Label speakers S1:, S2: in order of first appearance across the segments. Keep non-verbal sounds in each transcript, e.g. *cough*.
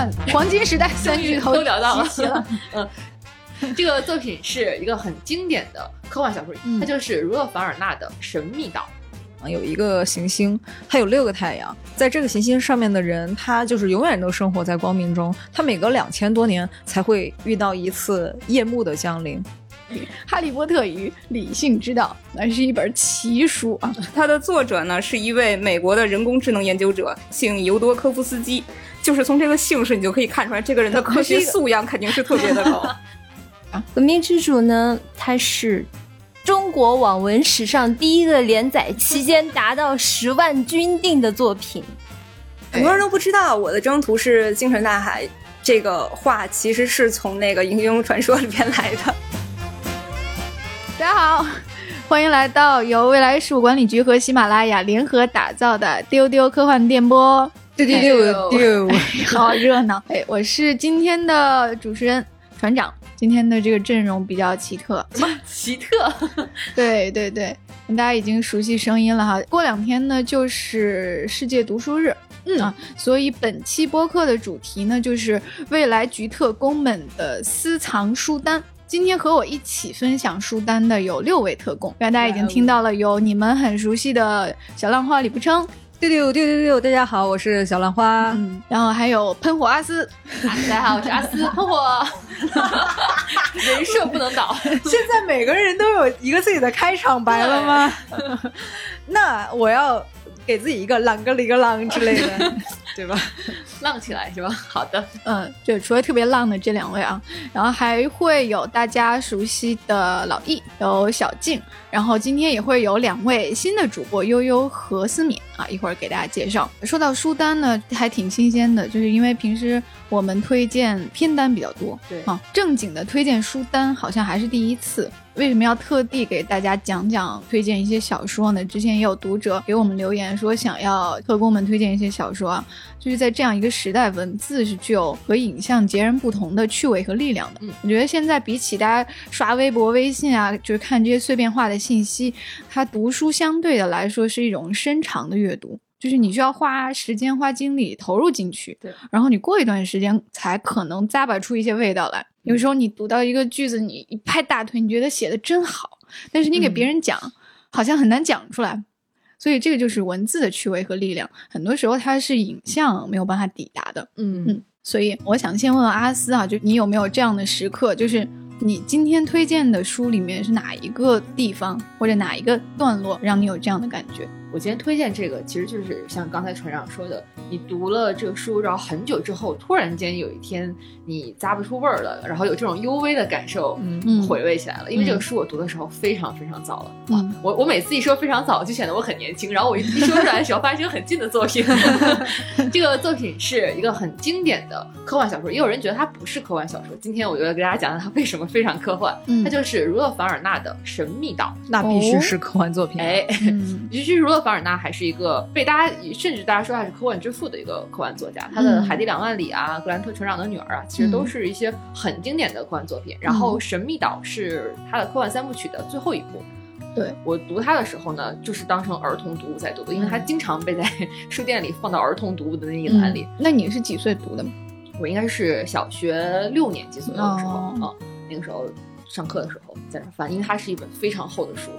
S1: 幻黄金时代三巨头
S2: 都聊到了
S1: 集齐了。*laughs*
S2: 嗯，这个作品是一个很经典的科幻小说，
S1: 嗯
S2: 它就是儒勒·凡尔纳的《神秘岛》。
S3: 有一个行星，它有六个太阳，在这个行星上面的人，他就是永远都生活在光明中，他每隔两千多年才会遇到一次夜幕的降临。*laughs*
S1: 《哈利波特与理性之道》那是一本奇书啊，*laughs*
S4: 它的作者呢是一位美国的人工智能研究者，姓尤多科夫斯基。就是从这个姓氏，你就可以看出来，这个人的科学素养肯定是特别的高。*laughs*
S5: 革命之主呢，它是中国网文史上第一个连载期间达到十万军订的作品。
S4: 很多人都不知道，我的征途是星辰大海这个话，其实是从那个《英雄传说》里边来的。*laughs*
S1: 大家好，欢迎来到由未来事务管理局和喜马拉雅联合打造的丢丢科幻电波。
S3: 丢丢丢丢，*laughs*
S1: 好热闹！哎，我是今天的主持人船长。今天的这个阵容比较奇特，
S2: 奇特，*laughs*
S1: 对对对，大家已经熟悉声音了哈。过两天呢就是世界读书日，嗯。啊，所以本期播客的主题呢就是未来局特工们的私藏书单。今天和我一起分享书单的有六位特工，刚才大家已经听到了，有你们很熟悉的小浪花李不称，
S3: 丢丢丢丢丢，大家好，我是小兰花。
S1: 嗯，然后还有喷火阿斯，*laughs*
S2: 大家好，我是阿斯 *laughs* 喷火，人设不能倒。*laughs*
S3: 现在每个人都有一个自己的开场白了吗？那我要给自己一个啷个里个啷之类的，对吧？
S2: 浪起来是吧？好的，
S1: 嗯，就除了特别浪的这两位啊，然后还会有大家熟悉的老易，有小静，然后今天也会有两位新的主播悠悠和思敏啊，一会儿给大家介绍。说到书单呢，还挺新鲜的，就是因为平时我们推荐片单比较多，
S2: 对
S1: 啊，正经的推荐书单好像还是第一次。为什么要特地给大家讲讲推荐一些小说呢？之前也有读者给我们留言说想要特工们推荐一些小说啊，就是在这样一个时代，文字是具有和影像截然不同的趣味和力量的。
S2: 嗯，
S1: 我觉得现在比起大家刷微博、微信啊，就是看这些碎片化的信息，它读书相对的来说是一种深长的阅读。就是你需要花时间、花精力投入进去，
S2: 对，
S1: 然后你过一段时间才可能咂巴出一些味道来。有时候你读到一个句子，你一拍大腿，你觉得写的真好，但是你给别人讲，好像很难讲出来。所以这个就是文字的趣味和力量，很多时候它是影像没有办法抵达的。
S2: 嗯
S1: 嗯，所以我想先问问阿斯啊，就你有没有这样的时刻，就是你今天推荐的书里面是哪一个地方或者哪一个段落让你有这样的感觉？
S2: 我今天推荐这个，其实就是像刚才船长说的，你读了这个书，然后很久之后，突然间有一天你咂不出味儿了，然后有这种幽微的感受，
S1: 嗯
S2: 回味起来了。因为这个书我读的时候非常非常早了，
S1: 嗯
S2: 啊，我我每次一说非常早，就显得我很年轻，然后我一一说出来的时候，发现是个很近的作品。*laughs* 这个作品是一个很经典的科幻小说，也有人觉得它不是科幻小说。今天我就要给大家讲讲它为什么非常科幻，
S1: 嗯
S2: 它就是儒勒·凡尔纳的《神秘岛》。
S3: 那必须是科幻作品。*laughs*
S2: 哎，
S1: 嗯
S2: 其实儒勒·凡尔纳还是一个被大家甚至大家说他是科幻之父的一个科幻作家。他的《
S1: 嗯
S2: 海底两万里》啊，《格兰特船长的女儿》啊，其实都是一些很经典的科幻作品。然后《神秘岛》是他的科幻三部曲的最后一部。
S1: 对
S2: 我读它的时候呢，就是当成儿童读物在读的，因为它经常被在 *laughs* 书店里放到儿童读物的那一栏里。
S1: 嗯那你是几岁读的？
S2: 我应该是小学六年级左右的时候啊、
S1: 哦
S2: 那个时候上课的时候在那儿翻，因为它是一本非常厚的书。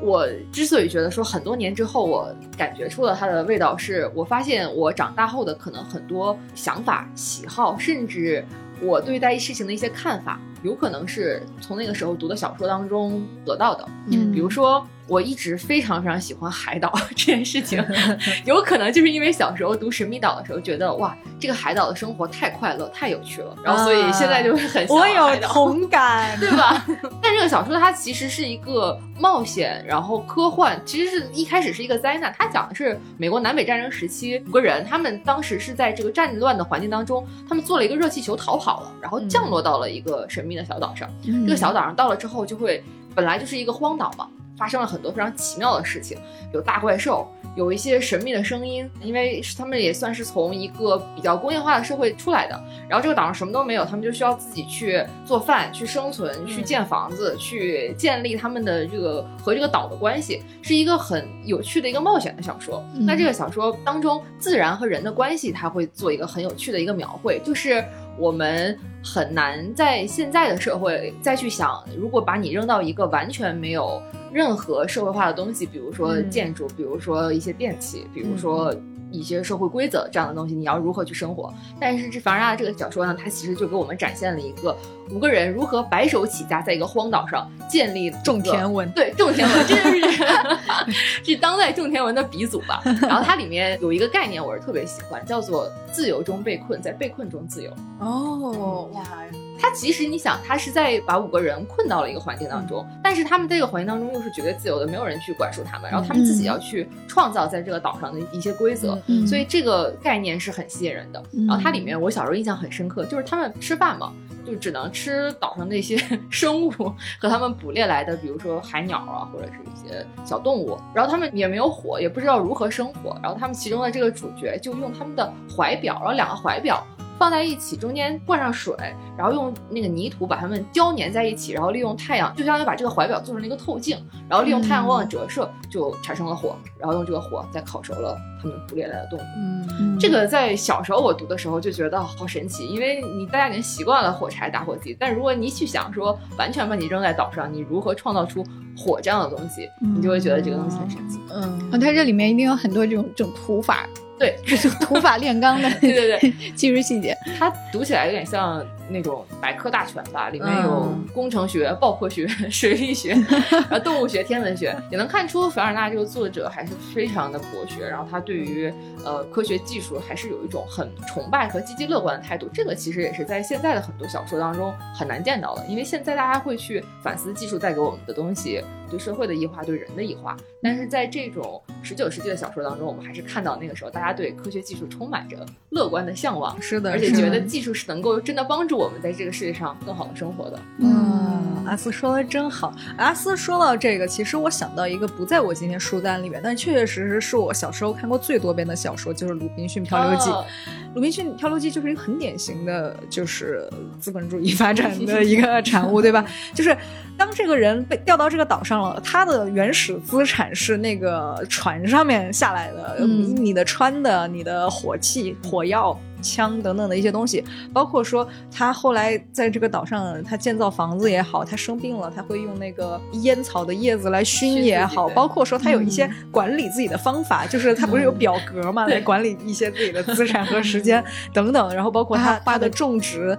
S2: 我之所以觉得说很多年之后，我感觉出了它的味道，是我发现我长大后的可能很多想法、喜好，甚至我对待事情的一些看法，有可能是从那个时候读的小说当中得到的。
S1: 嗯
S2: 比如说，我一直非常非常喜欢海岛 *laughs* 这件事情，*laughs* 有可能就是因为小时候读《神秘岛》的时候，觉得哇，这个海岛的生活太快乐、太有趣了，然后所以现在就会很向
S3: 我有同 *laughs* 感，
S2: 对吧？但这个小说它其实是一个冒险，然后科幻，其实是一开始是一个灾难。它讲的是美国南北战争时期五个人，他们当时是在这个战乱的环境当中，他们做了一个热气球逃跑了，然后降落到了一个神秘的小岛上。这个小岛上到了之后，就会本来就是一个荒岛嘛。发生了很多非常奇妙的事情，有大怪兽，有一些神秘的声音，因为他们也算是从一个比较工业化的社会出来的，然后这个岛上什么都没有，他们就需要自己去做饭、去生存、去建房子、去建立他们的这个和这个岛的关系，是一个很有趣的一个冒险的小说。那这个小说当中，自然和人的关系，它会做一个很有趣的一个描绘，就是我们很难在现在的社会再去想，如果把你扔到一个完全没有任何社会化的东西，比如说建筑，比如说一些电器，比如说。一些社会规则这样的东西，你要如何去生活？但是这凡尔纳这个小说呢，它其实就给我们展现了一个五个人如何白手起家，在一个荒岛上建立
S3: 种田文。
S2: 对，种田文，这就是 *laughs* 是当代种田文的鼻祖吧。然后它里面有一个概念，我是特别喜欢，叫做自由中被困，在被困中自由。
S3: 哦，哇。
S2: 他其实你想，他是在把五个人困到了一个环境当中，但是他们这个环境当中又是绝对自由的，没有人去管束他们，然后他们自己要去创造在这个岛上的一些规则，所以这个概念是很吸引人的。然后它里面我小时候印象很深刻，就是他们吃饭嘛，就只能吃岛上那些 *laughs* 生物和他们捕猎来的，比如说海鸟啊，或者是一些小动物，然后他们也没有火，也不知道如何生火，然后他们其中的这个主角就用他们的怀表，然后两个怀表。放在一起，中间灌上水，然后用那个泥土把它们胶粘在一起，然后利用太阳，就相当于把这个怀表做成了一个透镜，然后利用太阳光的折射，就产生了火，然后用这个火再烤熟了它们捕猎来的动物。嗯，这个在小时候我读的时候就觉得好神奇，因为你大家已经习惯了火柴打火机，但如果你去想说完全把你扔在岛上，你如何创造出火这样的东西，你就会觉得这个东西很神奇。
S1: 嗯，它这里面一定有很多这种这种土法。
S2: 对，*laughs*
S1: 就是土法炼钢的，
S2: 对对对，*laughs*
S1: 技术细节，
S2: 它读起来有点像那种百科大全吧，里面有工程学、爆破学、*laughs* 水力学、*laughs* 呃动物学、天文学，也能看出凡尔纳这个作者还是非常的博学，然后他对于呃科学技术还是有一种很崇拜和积极乐观的态度。这个其实也是在现在的很多小说当中很难见到的，因为现在大家会去反思技术带给我们的东西。对社会的异化，对人的异化，但是在这种十九世纪的小说当中，我们还是看到那个时候大家对科学技术充满着乐观的向往，
S3: 是的，
S2: 而且觉得技术是能够真的帮助我们在这个世界上更好的生活的。
S3: 嗯，阿斯说的真好。阿斯说到这个，其实我想到一个不在我今天书单里面，但确确实实是我小时候看过最多遍的小说，就是《鲁滨逊漂流记》。《鲁滨逊漂流记》就是一个很典型的，就是资本主义发展的一个产物，对吧？*laughs* 就是当这个人被调到这个岛上了。他的原始资产是那个船上面下来的，你的穿的、你的火器、火药、枪等等的一些东西，包括说他后来在这个岛上，他建造房子也好，他生病了，他会用那个烟草的叶子来熏也好，包括说他有一些管理自己的方法，就是他不是有表格嘛，来管理一些自己的资产和时间等等，然后包括他花的种植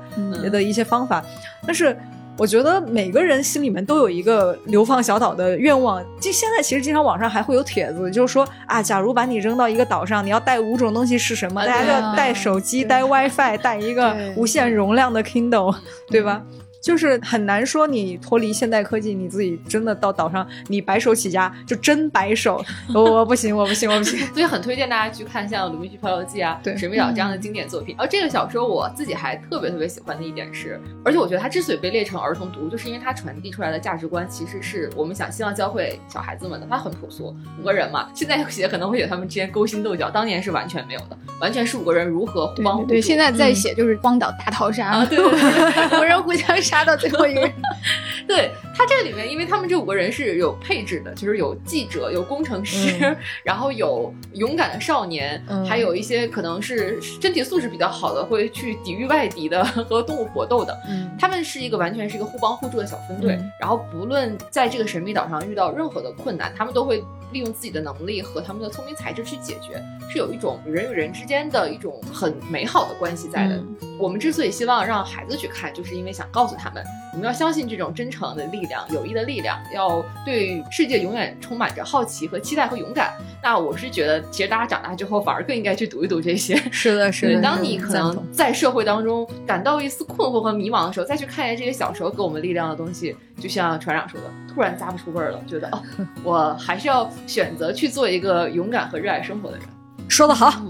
S3: 的一些方法，但是。我觉得每个人心里面都有一个流放小岛的愿望。就现在，其实经常网上还会有帖子，就是说啊，假如把你扔到一个岛上，你要带五种东西是什么？大家要带手机、带 WiFi、带一个无限容量的 Kindle，对吧？就是很难说你脱离现代科技，你自己真的到岛上，你白手起家就真白手，我我不行，我不行，我不行。*laughs*
S2: 所以很推荐大家去看像《鲁滨逊漂流记》啊，
S3: 对《
S2: 神秘岛》这样的经典作品。而这个小说我自己还特别特别喜欢的一点是，而且我觉得它之所以被列成儿童读物，就是因为它传递出来的价值观其实是我们想希望教会小孩子们的。它很朴素，五个人嘛，现在写可能会有他们之间勾心斗角，当年是完全没有的，完全是五个人如何互帮互助。
S1: 对，现在在写就是荒岛大逃杀，
S2: 对对对，
S1: 五 *laughs* 人互相杀到最后一个。*laughs*
S2: 对他这个里面，因为他们这五个人是有配置的，就是有记者、有工程师，*laughs* 然后有勇敢的少年，还有一些可能是身体素质比较好的，会去抵御外敌的 *laughs* 和动物搏斗的。他们是一个完全是一个互帮互助的小分队。然后不论在这个神秘岛上遇到任何的困难，他们都会利用自己的能力和他们的聪明才智去解决，是有一种人与人之间的一种很美好的关系在的。我们之所以希望让孩子去看，就是因为想告诉他们，你们要相信这种真诚的力量、友谊的力量，要对世界永远充满着好奇和期待和勇敢。那我是觉得，其实大家长大之后反而更应该去读一读这些。
S3: 是的，是的。
S2: 当你可能在社会当中感到一丝困惑和迷茫的时候，再去看一下这些小时候给我们力量的东西，就像船长说的，突然咂不出味儿了，觉得哦，我还是要选择去做一个勇敢和热爱生活的人。
S3: 说得好，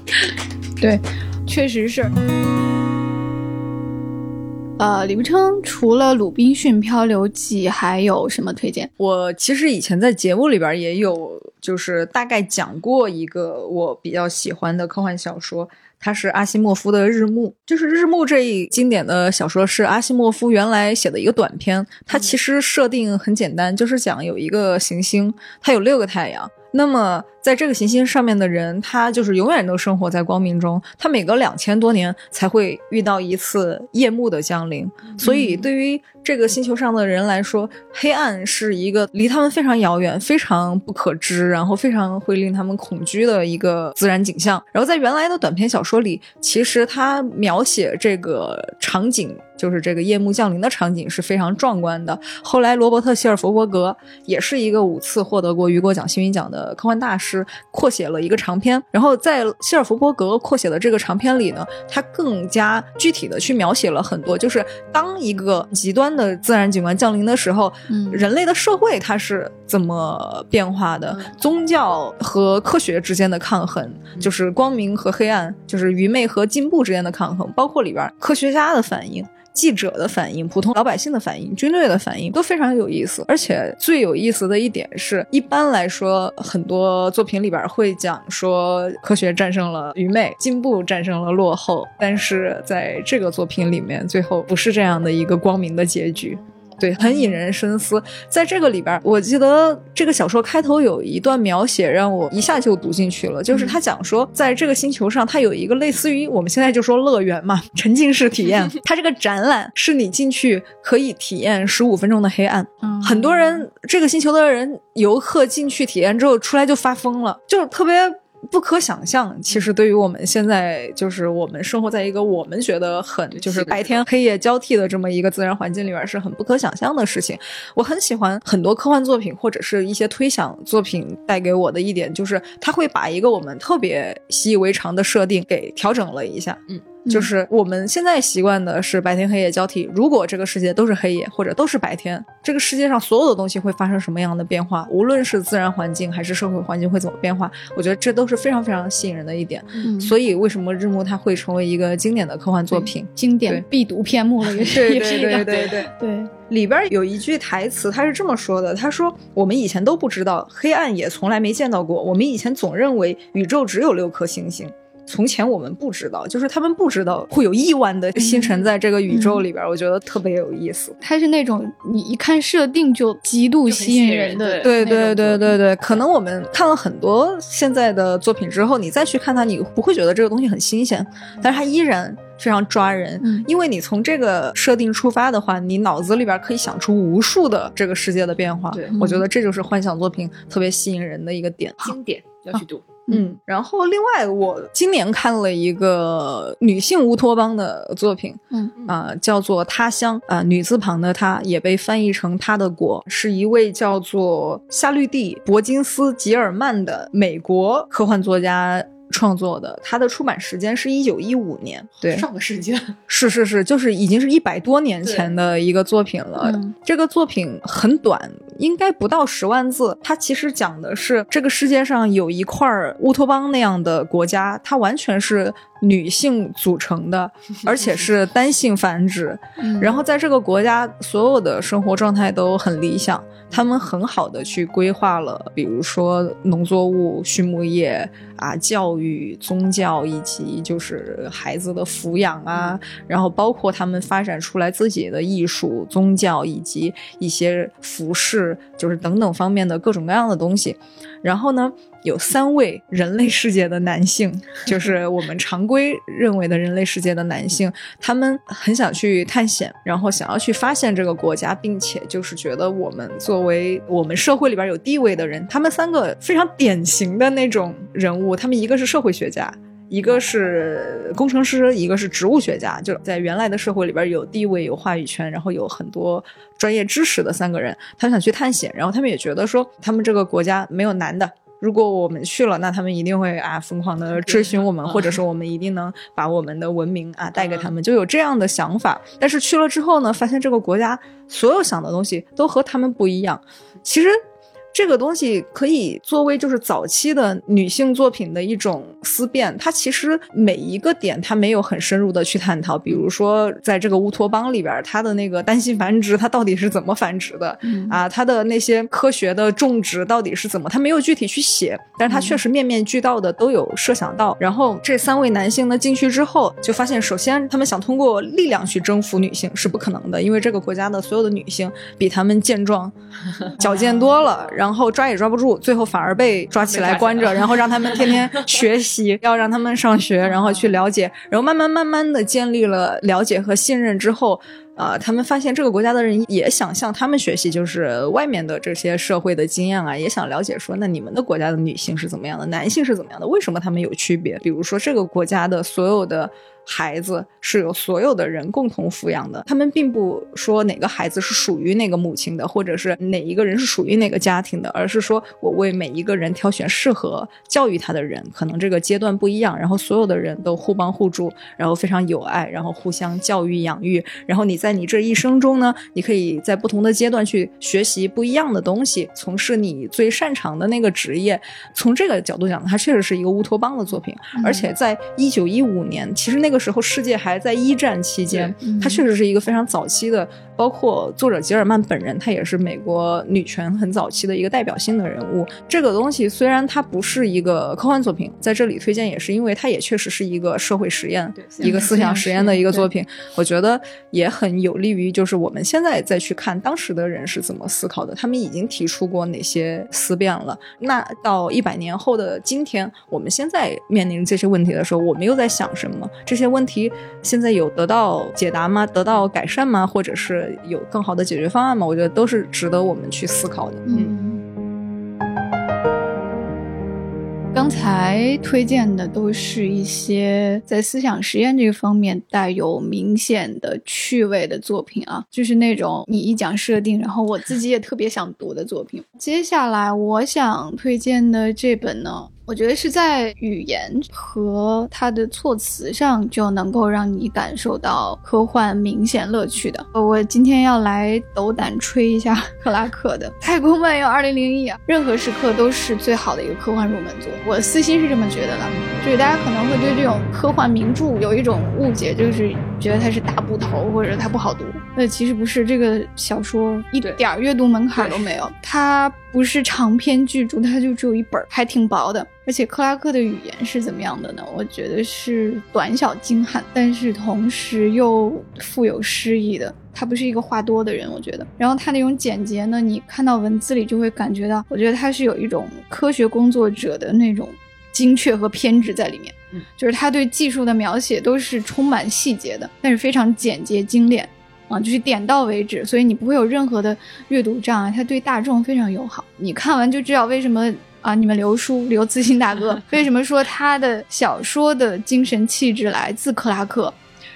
S3: *laughs*
S1: 对，确实是。呃，李不称除了《鲁滨逊漂流记》，还有什么推荐？
S3: 我其实以前在节目里边也有，就是大概讲过一个我比较喜欢的科幻小说。它是阿西莫夫的《日暮》，就是《日暮》这一经典的小说是阿西莫夫原来写的一个短篇。它其实设定很简单，就是讲有一个行星，它有六个太阳。那么，在这个行星上面的人，他就是永远都生活在光明中。他每隔两千多年才会遇到一次夜幕的降临。所以，对于这个星球上的人来说，黑暗是一个离他们非常遥远、非常不可知，然后非常会令他们恐惧的一个自然景象。然后，在原来的短篇小说里，其实他描写这个场景。就是这个夜幕降临的场景是非常壮观的。后来，罗伯特·希尔弗伯格也是一个五次获得过雨果奖、幸运奖的科幻大师，扩写了一个长篇。然后，在希尔弗伯格扩写的这个长篇里呢，他更加具体的去描写了很多，就是当一个极端的自然景观降临的时候，人类的社会它是怎么变化的？宗教和科学之间的抗衡，就是光明和黑暗，就是愚昧和进步之间的抗衡，包括里边科学家的反应。记者的反应、普通老百姓的反应、军队的反应都非常有意思，而且最有意思的一点是，一般来说，很多作品里边会讲说科学战胜了愚昧，进步战胜了落后，但是在这个作品里面，最后不是这样的一个光明的结局。对，很引人深思。在这个里边，我记得这个小说开头有一段描写，让我一下就读进去了。就是他讲说，在这个星球上，它有一个类似于我们现在就说乐园嘛，沉浸式体验。*laughs* 它这个展览是你进去可以体验十五分钟的黑暗。很多人，这个星球的人游客进去体验之后出来就发疯了，就是特别。不可想象，其实对于我们现在，就是我们生活在一个我们觉得很就是白天黑夜交替的这么一个自然环境里边，是很不可想象的事情。我很喜欢很多科幻作品或者是一些推想作品带给我的一点，就是它会把一个我们特别习以为常的设定给调整了一下。嗯。就是我们现在习惯的是白天黑夜交替。如果这个世界都是黑夜或者都是白天，这个世界上所有的东西会发生什么样的变化？无论是自然环境还是社会环境会怎么变化？我觉得这都是非常非常吸引人的一点。嗯所以为什么日暮它会成为一个经典的科幻作品，
S1: 经典必读篇目了？也 *laughs* 是
S3: 对对对对对
S1: 对。
S3: 里边有一句台词，他是这么说的：“他说我们以前都不知道，黑暗也从来没见到过。我们以前总认为宇宙只有六颗星星。”从前我们不知道，就是他们不知道会有亿万的星辰在这个宇宙里边，我觉得特别有意思。
S1: 它是那种你一看设定就极度吸引人的，
S3: 对对对对对。可能我们看了很多现在的作品之后，你再去看它，你不会觉得这个东西很新鲜，但是它依然非常抓人，因为你从这个设定出发的话，你脑子里边可以想出无数的这个世界的变化。
S2: 对，
S3: 我觉得这就是幻想作品特别吸引人的一个点。
S2: 经典要去读。
S3: 嗯，然后另外我今年看了一个女性乌托邦的作品，
S1: 嗯
S3: 啊，叫做《他乡》啊，女字旁的她也被翻译成《她的国》，是一位叫做夏绿蒂·伯金斯吉尔曼的美国科幻作家。创作的，它的出版时间是一九一五年，对，
S2: 上个世纪，
S3: 是是是，就是已经是一百多年前的一个作品了。这个作品很短，应该不到十万字。它其实讲的是这个世界上有一块乌托邦那样的国家，它完全是女性组成的，*laughs* 而且是单性繁殖。然后在这个国家，所有的生活状态都很理想。他们很好的去规划了，比如说农作物、畜牧业啊、教育、宗教以及就是孩子的抚养啊，然后包括他们发展出来自己的艺术、宗教以及一些服饰，就是等等方面的各种各样的东西。然后呢？有三位人类世界的男性，就是我们常规认为的人类世界的男性，他们很想去探险，然后想要去发现这个国家，并且就是觉得我们作为我们社会里边有地位的人，他们三个非常典型的那种人物，他们一个是社会学家，一个是工程师，一个是植物学家，就在原来的社会里边有地位、有话语权，然后有很多专业知识的三个人，他们想去探险，然后他们也觉得说，他们这个国家没有男的。如果我们去了，那他们一定会啊疯狂的追寻我们，或者说我们一定能把我们的文明啊带给他们，就有这样的想法。但是去了之后呢，发现这个国家所有想的东西都和他们不一样。其实这个东西可以作为就是早期的女性作品的一种思辨。它其实每一个点它没有很深入的去探讨，比如说在这个乌托邦里边，它的那个单性繁殖它到底是怎么繁殖的、
S1: 嗯
S3: 啊？它的那些科学的种植到底是怎么？它没有具体去写，但是它确实面面俱到的都有设想到。然后这三位男性呢进去之后，就发现首先他们想通过力量去征服女性是不可能的，因为这个国家的所有的女性比他们健壮、*laughs* 矫健多了，然后抓也抓不住，最后反而被抓起来关着，然后让他们天天学习，*laughs* 要让他们上学，然后去了解，然后慢慢慢慢的建立了了解和信任之后。啊、他们发现这个国家的人也想向他们学习，就是外面的这些社会的经验啊，也想了解说，那你们的国家的女性是怎么样的，男性是怎么样的，为什么他们有区别？比如说，这个国家的所有的孩子是由所有的人共同抚养的，他们并不说哪个孩子是属于哪个母亲的，或者是哪一个人是属于哪个家庭的，而是说我为每一个人挑选适合教育他的人，可能这个阶段不一样，然后所有的人都互帮互助，然后非常友爱，然后互相教育养育，然后你在你这一生中呢，你可以在不同的阶段去学习不一样的东西，从事你最擅长的那个职业。从这个角度讲，它确实是一个乌托邦的作品，而且在一九一五年，其实那个时候世界还在一战期间，它确实是一个非常早期的，包括作者吉尔曼本人，他也是美国女权很早期的一个代表性的人物。这个东西虽然它不是一个科幻作品，在这里推荐也是因为它也确实是一个社会实验、一个思想实验的一个作品，我觉得也很有利于就是我们现在再去看当时的人是怎么思考的，他们已经提出过哪些思辨了。那到一百年后的今天，我们现在面临这些问题的时候，我们又在想什么？这些问题现在有得到解答吗？得到改善吗？或者是有更好的解决方案吗？我觉得都是值得我们去思考的。
S1: 嗯。刚才推荐的都是一些在思想实验这个方面带有明显的趣味的作品啊，就是那种你一讲设定，然后我自己也特别想读的作品。接下来我想推荐的这本呢，我觉得是在语言和它的措辞上就能够让你感受到科幻明显乐趣的。呃我今天要来斗胆吹一下 *laughs* 克拉克的《太空漫游2001》啊，任何时刻都是最好的一个科幻入门作。我私心是这么觉得的，就是大家可能会对这种科幻名著有一种误解，就是觉得它是大部头或者它不好读。那其实不是，这个小说一点儿阅读门槛都没有，它不是长篇巨著，它就只有一本儿，还挺薄的。而且克拉克的语言是怎么样的呢？我觉得是短小精悍，但是同时又富有诗意的。他不是一个话多的人，我觉得。然后他那种简洁呢，你看到文字里就会感觉到，我觉得他是有一种科学工作者的那种精确和偏执在里面。
S2: 嗯，
S1: 就是他对技术的描写都是充满细节的，但是非常简洁精炼。啊，就是点到为止，所以你不会有任何的阅读障碍。他对大众非常友好，你看完就知道为什么啊，你们刘叔 *laughs* 刘慈欣大哥为什么说他的小说的精神气质来自克拉克，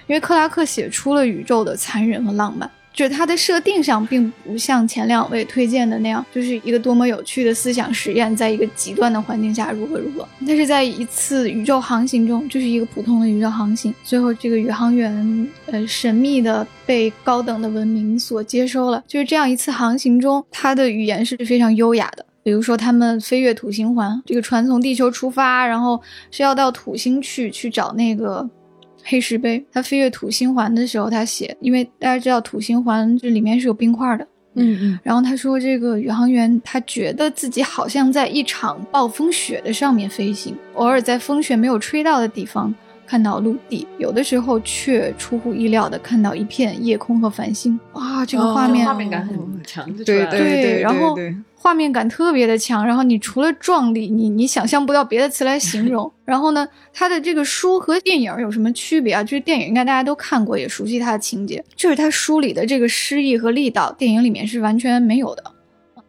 S1: 因为克拉克写出了宇宙的残忍和浪漫。就是它的设定上并不像前两位推荐的那样，就是一个多么有趣的思想实验，在一个极端的环境下如何如何。但是在一次宇宙航行中，就是一个普通的宇宙航行，最后这个宇航员呃神秘的被高等的文明所接收了。就是这样一次航行中，他的语言是非常优雅的。比如说，他们飞越土星环，这个船从地球出发，然后是要到土星去去找那个。黑石碑，他飞越土星环的时候，他写，因为大家知道土星环这里面是有冰块的，
S3: 嗯嗯，
S1: 然后他说这个宇航员他觉得自己好像在一场暴风雪的上面飞行，偶尔在风雪没有吹到的地方看到陆地，有的时候却出乎意料的看到一片夜空和繁星。哇，这个画面、
S2: 画面感很强，
S3: 对对对，
S1: 然后画面感特别的强，然后你除了壮丽，你你想象不到别的词来形容。*laughs* 然后呢，它的这个书和电影有什么区别啊？就是电影应该大家都看过，也熟悉它的情节，就是它书里的这个诗意和力道，电影里面是完全没有的。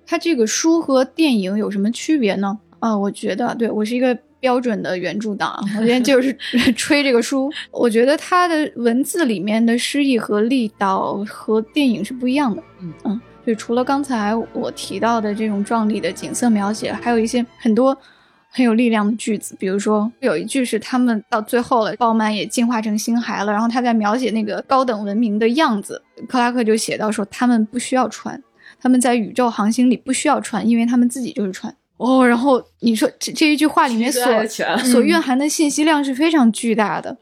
S1: 它这个书和电影有什么区别呢？啊，我觉得对我是一个标准的原著党啊，*laughs* 我今天就是 *laughs* 吹这个书。我觉得它的文字里面的诗意和力道和电影是不一样的。
S2: 嗯
S1: 嗯，就，除了刚才我提到的这种壮丽的景色描写，还有一些很多很有力量的句子，比如说有一句是他们到最后了，鲍曼也进化成星孩了，然后他在描写那个高等文明的样子，克拉克就写到说他们不需要船。他们在宇宙航行里不需要船，因为他们自己就是船。哦，然后你说这这一句话里面所所蕴含的信息量是非常巨大的，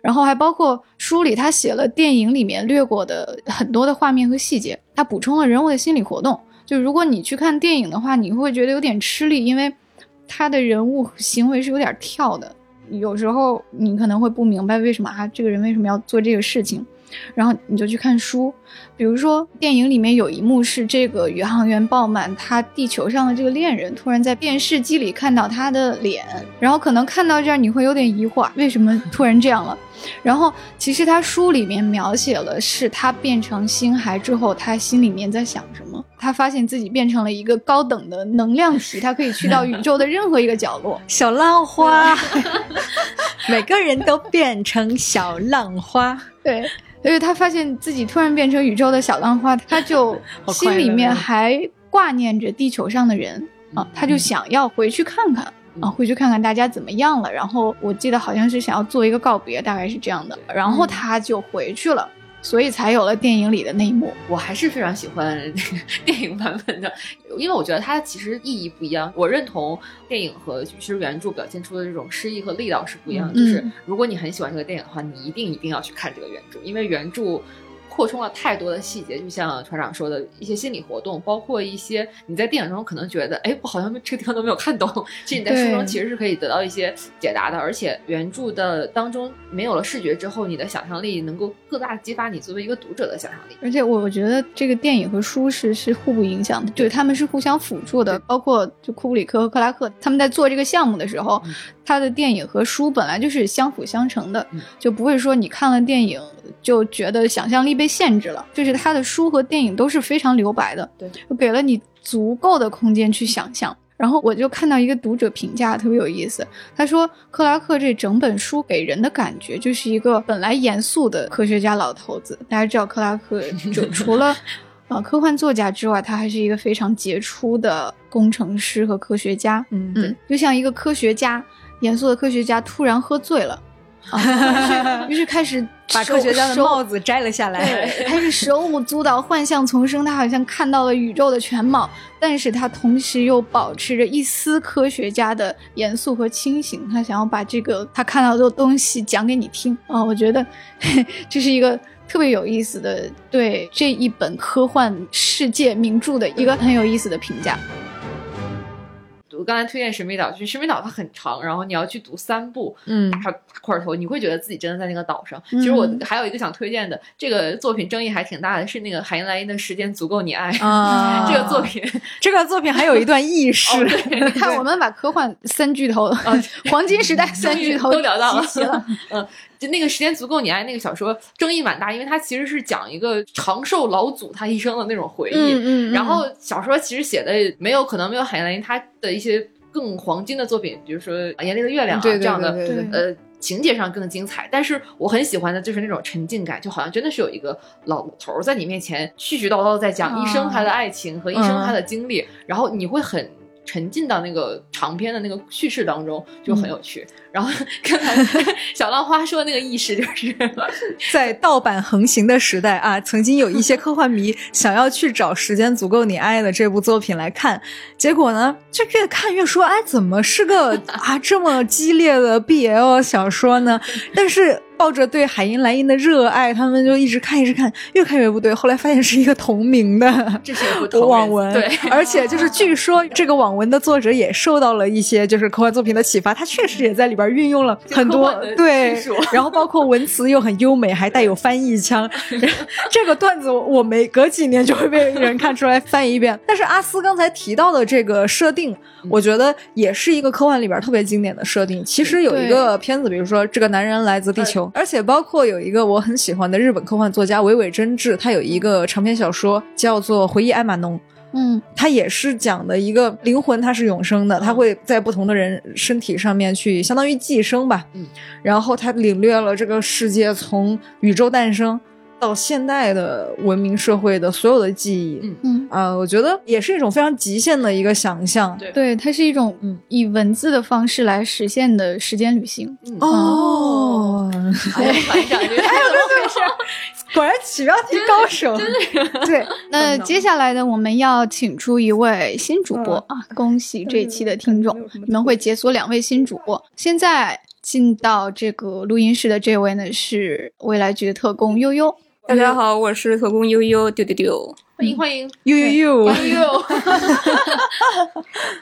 S1: 然后还包括书里他写了电影里面略过的很多的画面和细节，他补充了人物的心理活动。就如果你去看电影的话，你会觉得有点吃力，因为他的人物行为是有点跳的，有时候你可能会不明白为什么啊这个人为什么要做这个事情。然后你就去看书，比如说电影里面有一幕是这个宇航员鲍满，他地球上的这个恋人突然在电视机里看到他的脸，然后可能看到这儿你会有点疑惑，为什么突然这样了？然后其实他书里面描写了是他变成星孩之后，他心里面在想什么？他发现自己变成了一个高等的能量体，他可以去到宇宙的任何一个角落。*laughs*
S3: 小浪花，*laughs* 每个人都变成小浪花。
S1: 对。所以他发现自己突然变成宇宙的小浪花，他就 *laughs* 心里面还挂念着地球上的人啊，他就想要回去看看啊，回去看看大家怎么样了。然后我记得好像是想要做一个告别，大概是这样的。然后他就回去了。所以才有了电影里的那一幕。
S2: 我还是非常喜欢那个 *laughs* 电影版本的，因为我觉得它其实意义不一样。我认同电影和其实原著表现出的这种诗意和力道是不一样。就是如果你很喜欢这个电影的话，你一定一定要去看这个原著，因为原著。扩充了太多的细节，就像船长说的一些心理活动，包括一些你在电影中可能觉得，哎，我好像这个地方都没有看懂，其实你在书中其实是可以得到一些解答的。而且原著的当中没有了视觉之后，你的想象力能够更大的激发你作为一个读者的想象力。
S1: 而且我我觉得这个电影和书是是互不影响的，就是他们是互相辅助的。包括就库布里克和克拉克他们在做这个项目的时候，他的电影和书本来就是相辅相成的，就不会说你看了电影。就觉得想象力被限制了，就是他的书和电影都是非常留白的，
S2: 对，
S1: 给了你足够的空间去想象。然后我就看到一个读者评价特别有意思，他说克拉克这整本书给人的感觉就是一个本来严肃的科学家老头子。大家知道克拉克就 *laughs* 除了啊科幻作家之外，他还是一个非常杰出的工程师和科学家。
S3: 嗯嗯，
S1: 就像一个科学家，严肃的科学家突然喝醉了。*laughs* 啊，于是开始
S3: 把科学家的帽子摘了下来，
S1: 开始手舞足蹈、幻象丛生。他好像看到了宇宙的全貌，但是他同时又保持着一丝科学家的严肃和清醒。他想要把这个他看到的东西讲给你听啊！我觉得 *laughs* 这是一个特别有意思的对这一本科幻世界名著的一个很有意思的评价。
S2: 我刚才推荐《神秘岛》，就是《神秘岛》它很长，然后你要去读三部，嗯，大块头，你会觉得自己真的在那个岛上。其实我还有一个想推荐的，这个作品争议还挺大的，是那个海因莱因的《时间足够你爱》啊。*laughs* 这个作品，
S3: 这个作品还有一段轶事。
S1: 你 *laughs* 看，我们把科幻三巨头，黄金时代三巨头
S2: 都聊到
S1: 了。*laughs*
S2: 嗯，就那个《时间足够你爱》那个小说争议蛮大，因为它其实是讲一个长寿老祖他一生的那种回忆。
S1: 嗯
S2: 嗯。然后小说其实写的没有可能没有海因莱因他的一些。更黄金的作品，比如说《眼里的月亮》啊这样的，呃，情节上更精彩。但是我很喜欢的就是那种沉浸感，就好像真的是有一个老头在你面前絮絮叨叨在讲一生他的爱情和一生他的经历，然后你会很。沉浸到那个长篇的那个叙事当中，就很有趣。然后刚才 *laughs* 小浪花说的那个意识，就是 *laughs*
S3: 在盗版横行的时代啊，曾经有一些科幻迷 *laughs* 想要去找《时间足够你爱》的这部作品来看，结果呢，就越看越说，哎，怎么是个啊这么激烈的 BL 小说呢？但是。抱着对海因莱因的热爱，他们就一直看，一直看，越看越不对。后来发现是一个同名的
S2: 这是部
S3: 网文，
S2: 对，*laughs*
S3: 而且就是据说这个网文的作者也受到了一些就是科幻作品的启发，他确实也在里边运用了很多对，*laughs* 然后包括文词又很优美，还带有翻译腔。*laughs* 这个段子我每隔几年就会被人看出来翻译一遍。但是阿斯刚才提到的这个设定，我觉得也是一个科幻里边特别经典的设定。其实有一个片子，比如说这个男人来自地球。而且包括有一个我很喜欢的日本科幻作家尾尾真治，他有一个长篇小说叫做《回忆艾玛农》。
S1: 嗯，
S3: 他也是讲的一个灵魂，它是永生的，它会在不同的人身体上面去相当于寄生吧。
S2: 嗯，
S3: 然后他领略了这个世界从宇宙诞生。到现代的文明社会的所有的记忆，
S2: 嗯
S1: 嗯
S3: 啊，我觉得也是一种非常极限的一个想象。
S2: 对，
S1: 对，它是一种嗯以文字的方式来实现的时间旅行。
S3: 哦，
S2: 还有团长，哎，对对
S3: 事，*laughs* 果然起标题高手。对，*laughs*
S1: 那接下来呢，我们要请出一位新主播啊！恭喜这一期的听众，你们会解锁两位新主播。现在进到这个录音室的这位呢，是未来局的特工悠悠。
S4: 大家好，我是特工悠悠，丢丢丢，
S2: 欢迎欢迎
S3: 悠悠悠，
S2: 悠悠。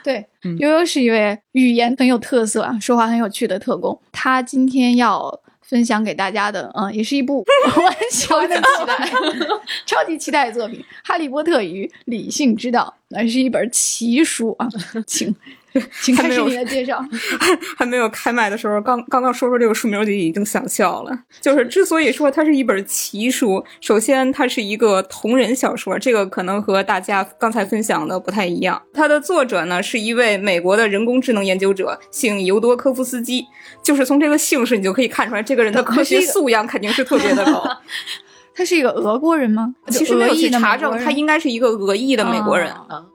S1: 对，*laughs* 悠悠是一位语言很有特色啊，说话很有趣的特工。他今天要分享给大家的，嗯，也是一部 *laughs* 我很喜欢的期待、*laughs* 超级期待的作品《哈利波特与理性之道》，那是一本奇书啊，请。*laughs* 请开始你的介绍。*laughs*
S4: 还没有开麦的时候，刚刚刚说说这个书名就已经想笑了。就是之所以说它是一本奇书，首先它是一个同人小说，这个可能和大家刚才分享的不太一样。它的作者呢是一位美国的人工智能研究者，姓尤多科夫斯基。就是从这个姓氏你就可以看出来，这个人的科学素养肯定是特别的高。*laughs*
S1: 他是一个俄国人吗？
S4: 其实没有去查证，他应该是一个俄裔的美国人。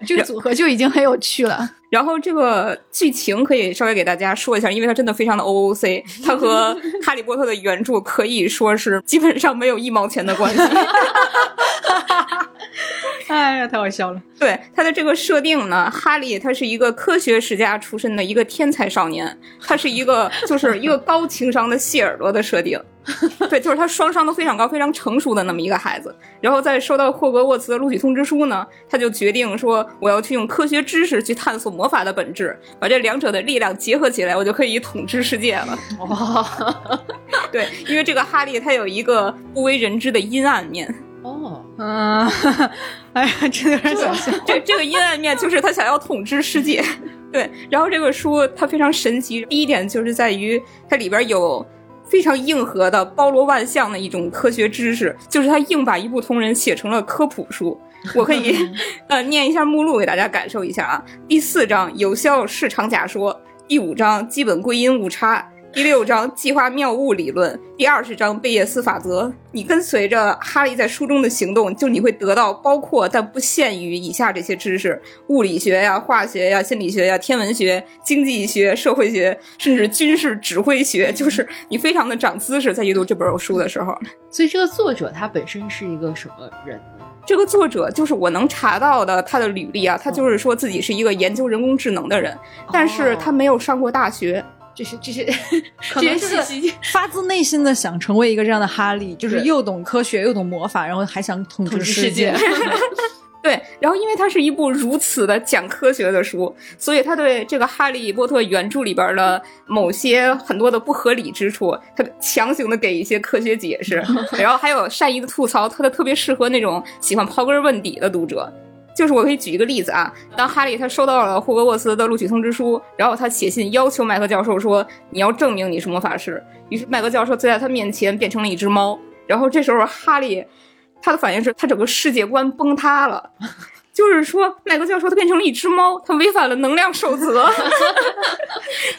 S1: 这个组合就已经很有趣了。*laughs*
S4: 然后这个剧情可以稍微给大家说一下，因为它真的非常的 O O C，*laughs* 它和《哈利波特》的原著可以说是基本上没有一毛钱的关系。*laughs*
S3: 哎呀，太好笑了！
S4: 对他的这个设定呢，哈利他是一个科学世家出身的一个天才少年，他是一个就是一个高情商的谢耳朵的设定。*laughs* 对，就是他双商都非常高、非常成熟的那么一个孩子。然后在收到霍格沃茨的录取通知书呢，他就决定说：“我要去用科学知识去探索魔法的本质，把这两者的力量结合起来，我就可以统治世界了。”哦！对，因为这个哈利他有一个不为人知的阴暗面。
S3: 哦，嗯，*laughs* 哎呀，真的有点想笑。
S4: 这这个阴暗面就是他想要统治世界。*laughs* 对，然后这个书它非常神奇，第一点就是在于它里边有。非常硬核的、包罗万象的一种科学知识，就是他硬把一部同人写成了科普书。我可以 *laughs* 呃念一下目录给大家感受一下啊。第四章有效市场假说，第五章基本归因误差。第六章计划谬误理论，第二十章贝叶斯法则。你跟随着哈利在书中的行动，就你会得到包括但不限于以下这些知识：物理学呀、化学呀、心理学呀、天文学、经济学、社会学，甚至军事指挥学。就是你非常的长姿势，在阅读这本书的时候。
S2: 所以这个作者他本身是一个什么人呢？
S4: 这个作者就是我能查到的他的履历啊，他就是说自己是一个研究人工智能的人，但是他没有上过大学。
S2: 这是这是，
S3: 可能是 *laughs* 发自内心的想成为一个这样的哈利，就是又懂科学又懂魔法，然后还想统治世界。*laughs*
S4: 对，然后因为它是一部如此的讲科学的书，所以他对这个《哈利波特》原著里边的某些很多的不合理之处，他强行的给一些科学解释，*laughs* 然后还有善意的吐槽，他的特别适合那种喜欢刨根问底的读者。就是我可以举一个例子啊，当哈利他收到了霍格沃茨的录取通知书，然后他写信要求麦克教授说你要证明你是魔法师，于是麦克教授就在他面前变成了一只猫，然后这时候哈利他的反应是他整个世界观崩塌了，就是说麦克教授他变成了一只猫，他违反了能量守则，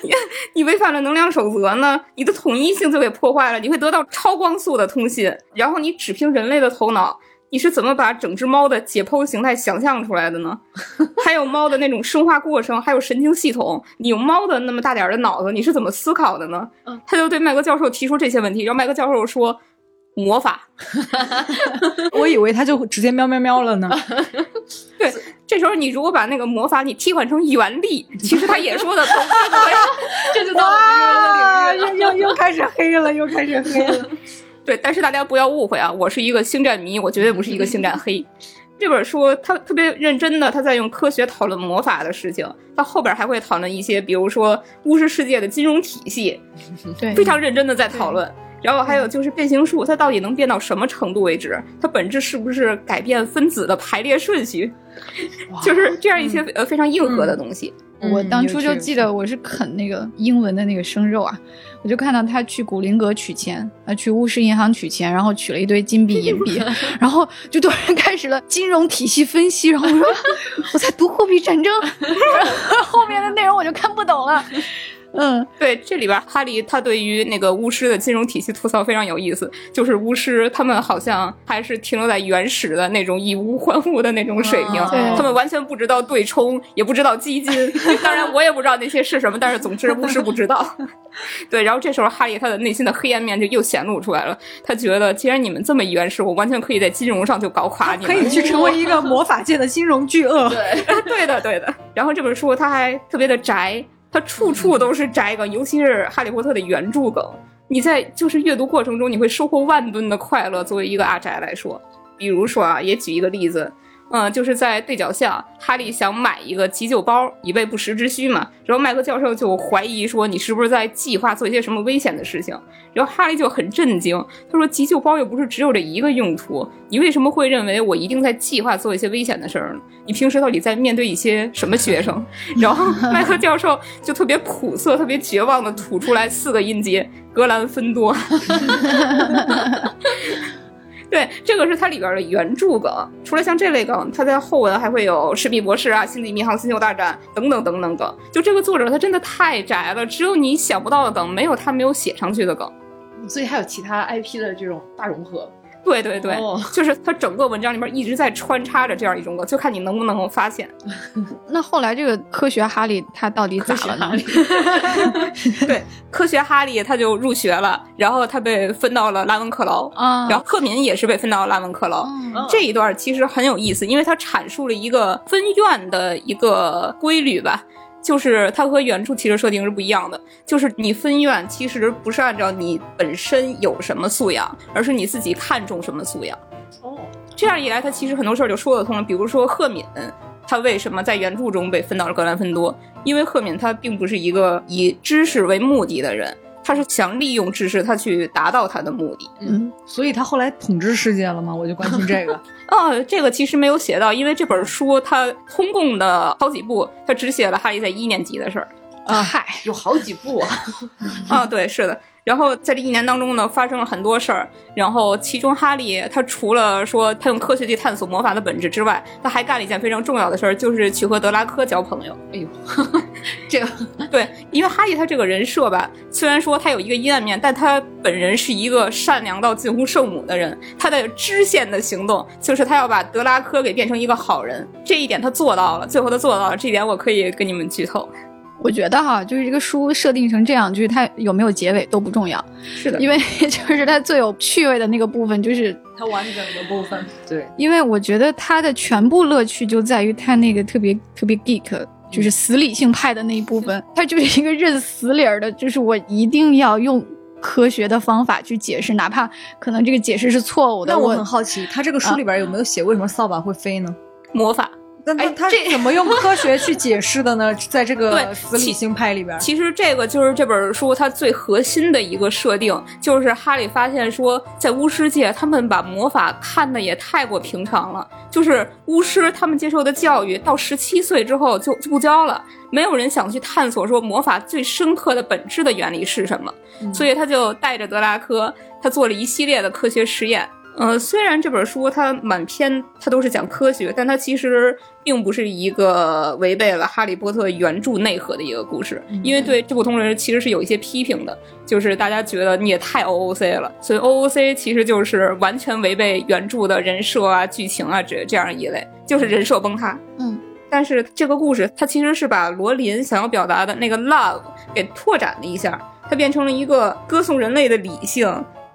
S4: 你 *laughs* 你违反了能量守则呢，你的统一性就给破坏了，你会得到超光速的通信，然后你只凭人类的头脑。你是怎么把整只猫的解剖形态想象出来的呢？*laughs* 还有猫的那种生化过程，还有神经系统，你用猫的那么大点儿的脑子，你是怎么思考的呢？他就对麦格教授提出这些问题，然后麦格教授说魔法。*laughs* *laughs*
S3: 我以为他就直接喵喵喵了呢。
S4: 对，这时候你如果把那个魔法你替换成原力，其实他也说的通。
S2: 这就到了
S3: 又又又开始黑了，又开始黑了。
S4: 对，但是大家不要误会啊，我是一个星战迷，我绝对不是一个星战黑。这本书他特别认真的，他在用科学讨论魔法的事情，到后边还会讨论一些，比如说巫师世界的金融体系，*laughs*
S1: 对，
S4: 非常认真的在讨论。然后还有就是变形术，它到底能变到什么程度为止？它本质是不是改变分子的排列顺序？就是这样一些呃非常硬核的东西。
S1: 我当初就记得我是啃那个英文的那个生肉啊，我就看到他去古灵阁取钱，啊，去巫师银行取钱，然后取了一堆金币银币，*laughs* 然后就突然开始了金融体系分析，然后我说 *laughs* 我在读货币战争，*laughs* 后面的内容我就看不懂了。嗯，
S4: 对，这里边哈利他对于那个巫师的金融体系吐槽非常有意思，就是巫师他们好像还是停留在原始的那种以物换物的那种水平，
S2: 啊
S4: 他们完全不知道对冲，也不知道基金。*laughs* 当然，我也不知道那些是什么，但是总之巫师不知道。*laughs* 对，然后这时候哈利他的内心的黑暗面就又显露出来了，他觉得既然你们这么原始，我完全可以在金融上就搞垮你们。
S3: 可以去成为一个魔法界的金融巨鳄。
S2: 对，*laughs*
S4: 对的，对的。然后这本书他还特别的宅，它处处都是宅梗，尤其是《哈利波特》的原著梗。你在就是阅读过程中，你会收获万吨的快乐。作为一个阿宅来说，比如说啊，也举一个例子，嗯，就是在对角巷，哈利想买一个急救包，以备不时之需嘛。然后麦克教授就怀疑说，你是不是在计划做一些什么危险的事情？然后哈利就很震惊，他说：“急救包又不是只有这一个用途，你为什么会认为我一定在计划做一些危险的事儿呢？你平时到底在面对一些什么学生？” *laughs* 然后麦克教授就特别苦涩、特别绝望的吐出来四个音节：格兰芬多。*laughs* 对，这个是它里边的原著梗。除了像这类梗，它在后文还会有《神秘博士》啊、《星际迷航：星球大战》等等等等梗。就这个作者他真的太宅了，只有你想不到的梗，没有他没有写上去的梗。
S2: 所以还有其他 IP 的这种大融合。
S4: 对对对，
S2: 哦
S4: 就是他整个文章里面一直在穿插着这样一种梗，就看你能不能够发现。*laughs*
S1: 那后来这个科学哈利他到底咋了呢？*laughs*
S4: 对，科学哈利他就入学了，然后他被分到了拉文克劳，
S1: 啊，
S4: 然后赫敏也是被分到了拉文克劳。
S1: 嗯
S4: 这一段其实很有意思，因为他阐述了一个分院的一个规律吧。就是它和原著其实设定是不一样的，就是你分院其实不是按照你本身有什么素养，而是你自己看重什么素养。
S2: 哦，
S4: 这样一来，他其实很多事儿就说得通了。比如说赫敏，他为什么在原著中被分到了格兰芬多？因为赫敏他并不是一个以知识为目的的人，他是想利用知识，他去达到他的目的。
S1: 嗯，
S3: 所以他后来统治世界了吗？我就关心这个。*laughs*
S4: 哦，这个其实没有写到，因为这本书它通共的好几部，它只写了哈利在一年级的事儿。
S1: 啊嗨，
S2: 有好几部啊。*laughs*
S4: 啊，对，是的。然后在这一年当中呢，发生了很多事儿。然后其中哈利他除了说他用科学去探索魔法的本质之外，他还干了一件非常重要的事儿，就是去和德拉科交朋友。
S2: 哎呦，*laughs* 这个 *laughs*
S4: 对，因为哈利他这个人设吧，虽然说他有一个阴暗面，但他本人是一个善良到近乎圣母的人。他的支线的行动就是他要把德拉科给变成一个好人，这一点他做到了。最后他做到了，这一点我可以跟你们剧透。
S1: 我觉得哈，就是这个书设定成这样，就是它有没有结尾都不重要，
S4: 是的，
S1: 因为 *laughs* 就是它最有趣味的那个部分，就是
S3: 它完整的部分，
S2: 对，
S1: 因为我觉得它的全部乐趣就在于它那个特别特别 geek，就是死理性派的那一部分，*laughs* 它就是一个认死理儿的，就是我一定要用科学的方法去解释，哪怕可能这个解释是错误的。
S3: 那我
S1: 我
S3: 很好奇，他这个书里边有没有写为什么扫把会飞呢？
S4: 魔法。
S3: 那
S4: 哎
S3: 他他
S4: 这
S3: 怎么用科学去解释的呢？*laughs* 在这个
S4: 对
S3: 死理性派里边，
S4: 其实这个就是这本书它最核心的一个设定，就是哈利发现说，在巫师界，他们把魔法看的也太过平常了。就是巫师他们接受的教育，到十七岁之后就就不教了，没有人想去探索说魔法最深刻的本质的原理是什么。所以他就带着德拉科，他做了一系列的科学实验。呃，虽然这本书它满篇它都是讲科学，但它其实并不是一个违背了《哈利波特》原著内核的一个故事，因为对这部同人其实是有一些批评的，就是大家觉得你也太 OOC 了，所以 OOC 其实就是完全违背原著的人设啊、剧情啊这这样一类，就是人设崩塌。
S1: 嗯，
S4: 但是这个故事它其实是把罗琳想要表达的那个 love 给拓展了一下，它变成了一个歌颂人类的理性。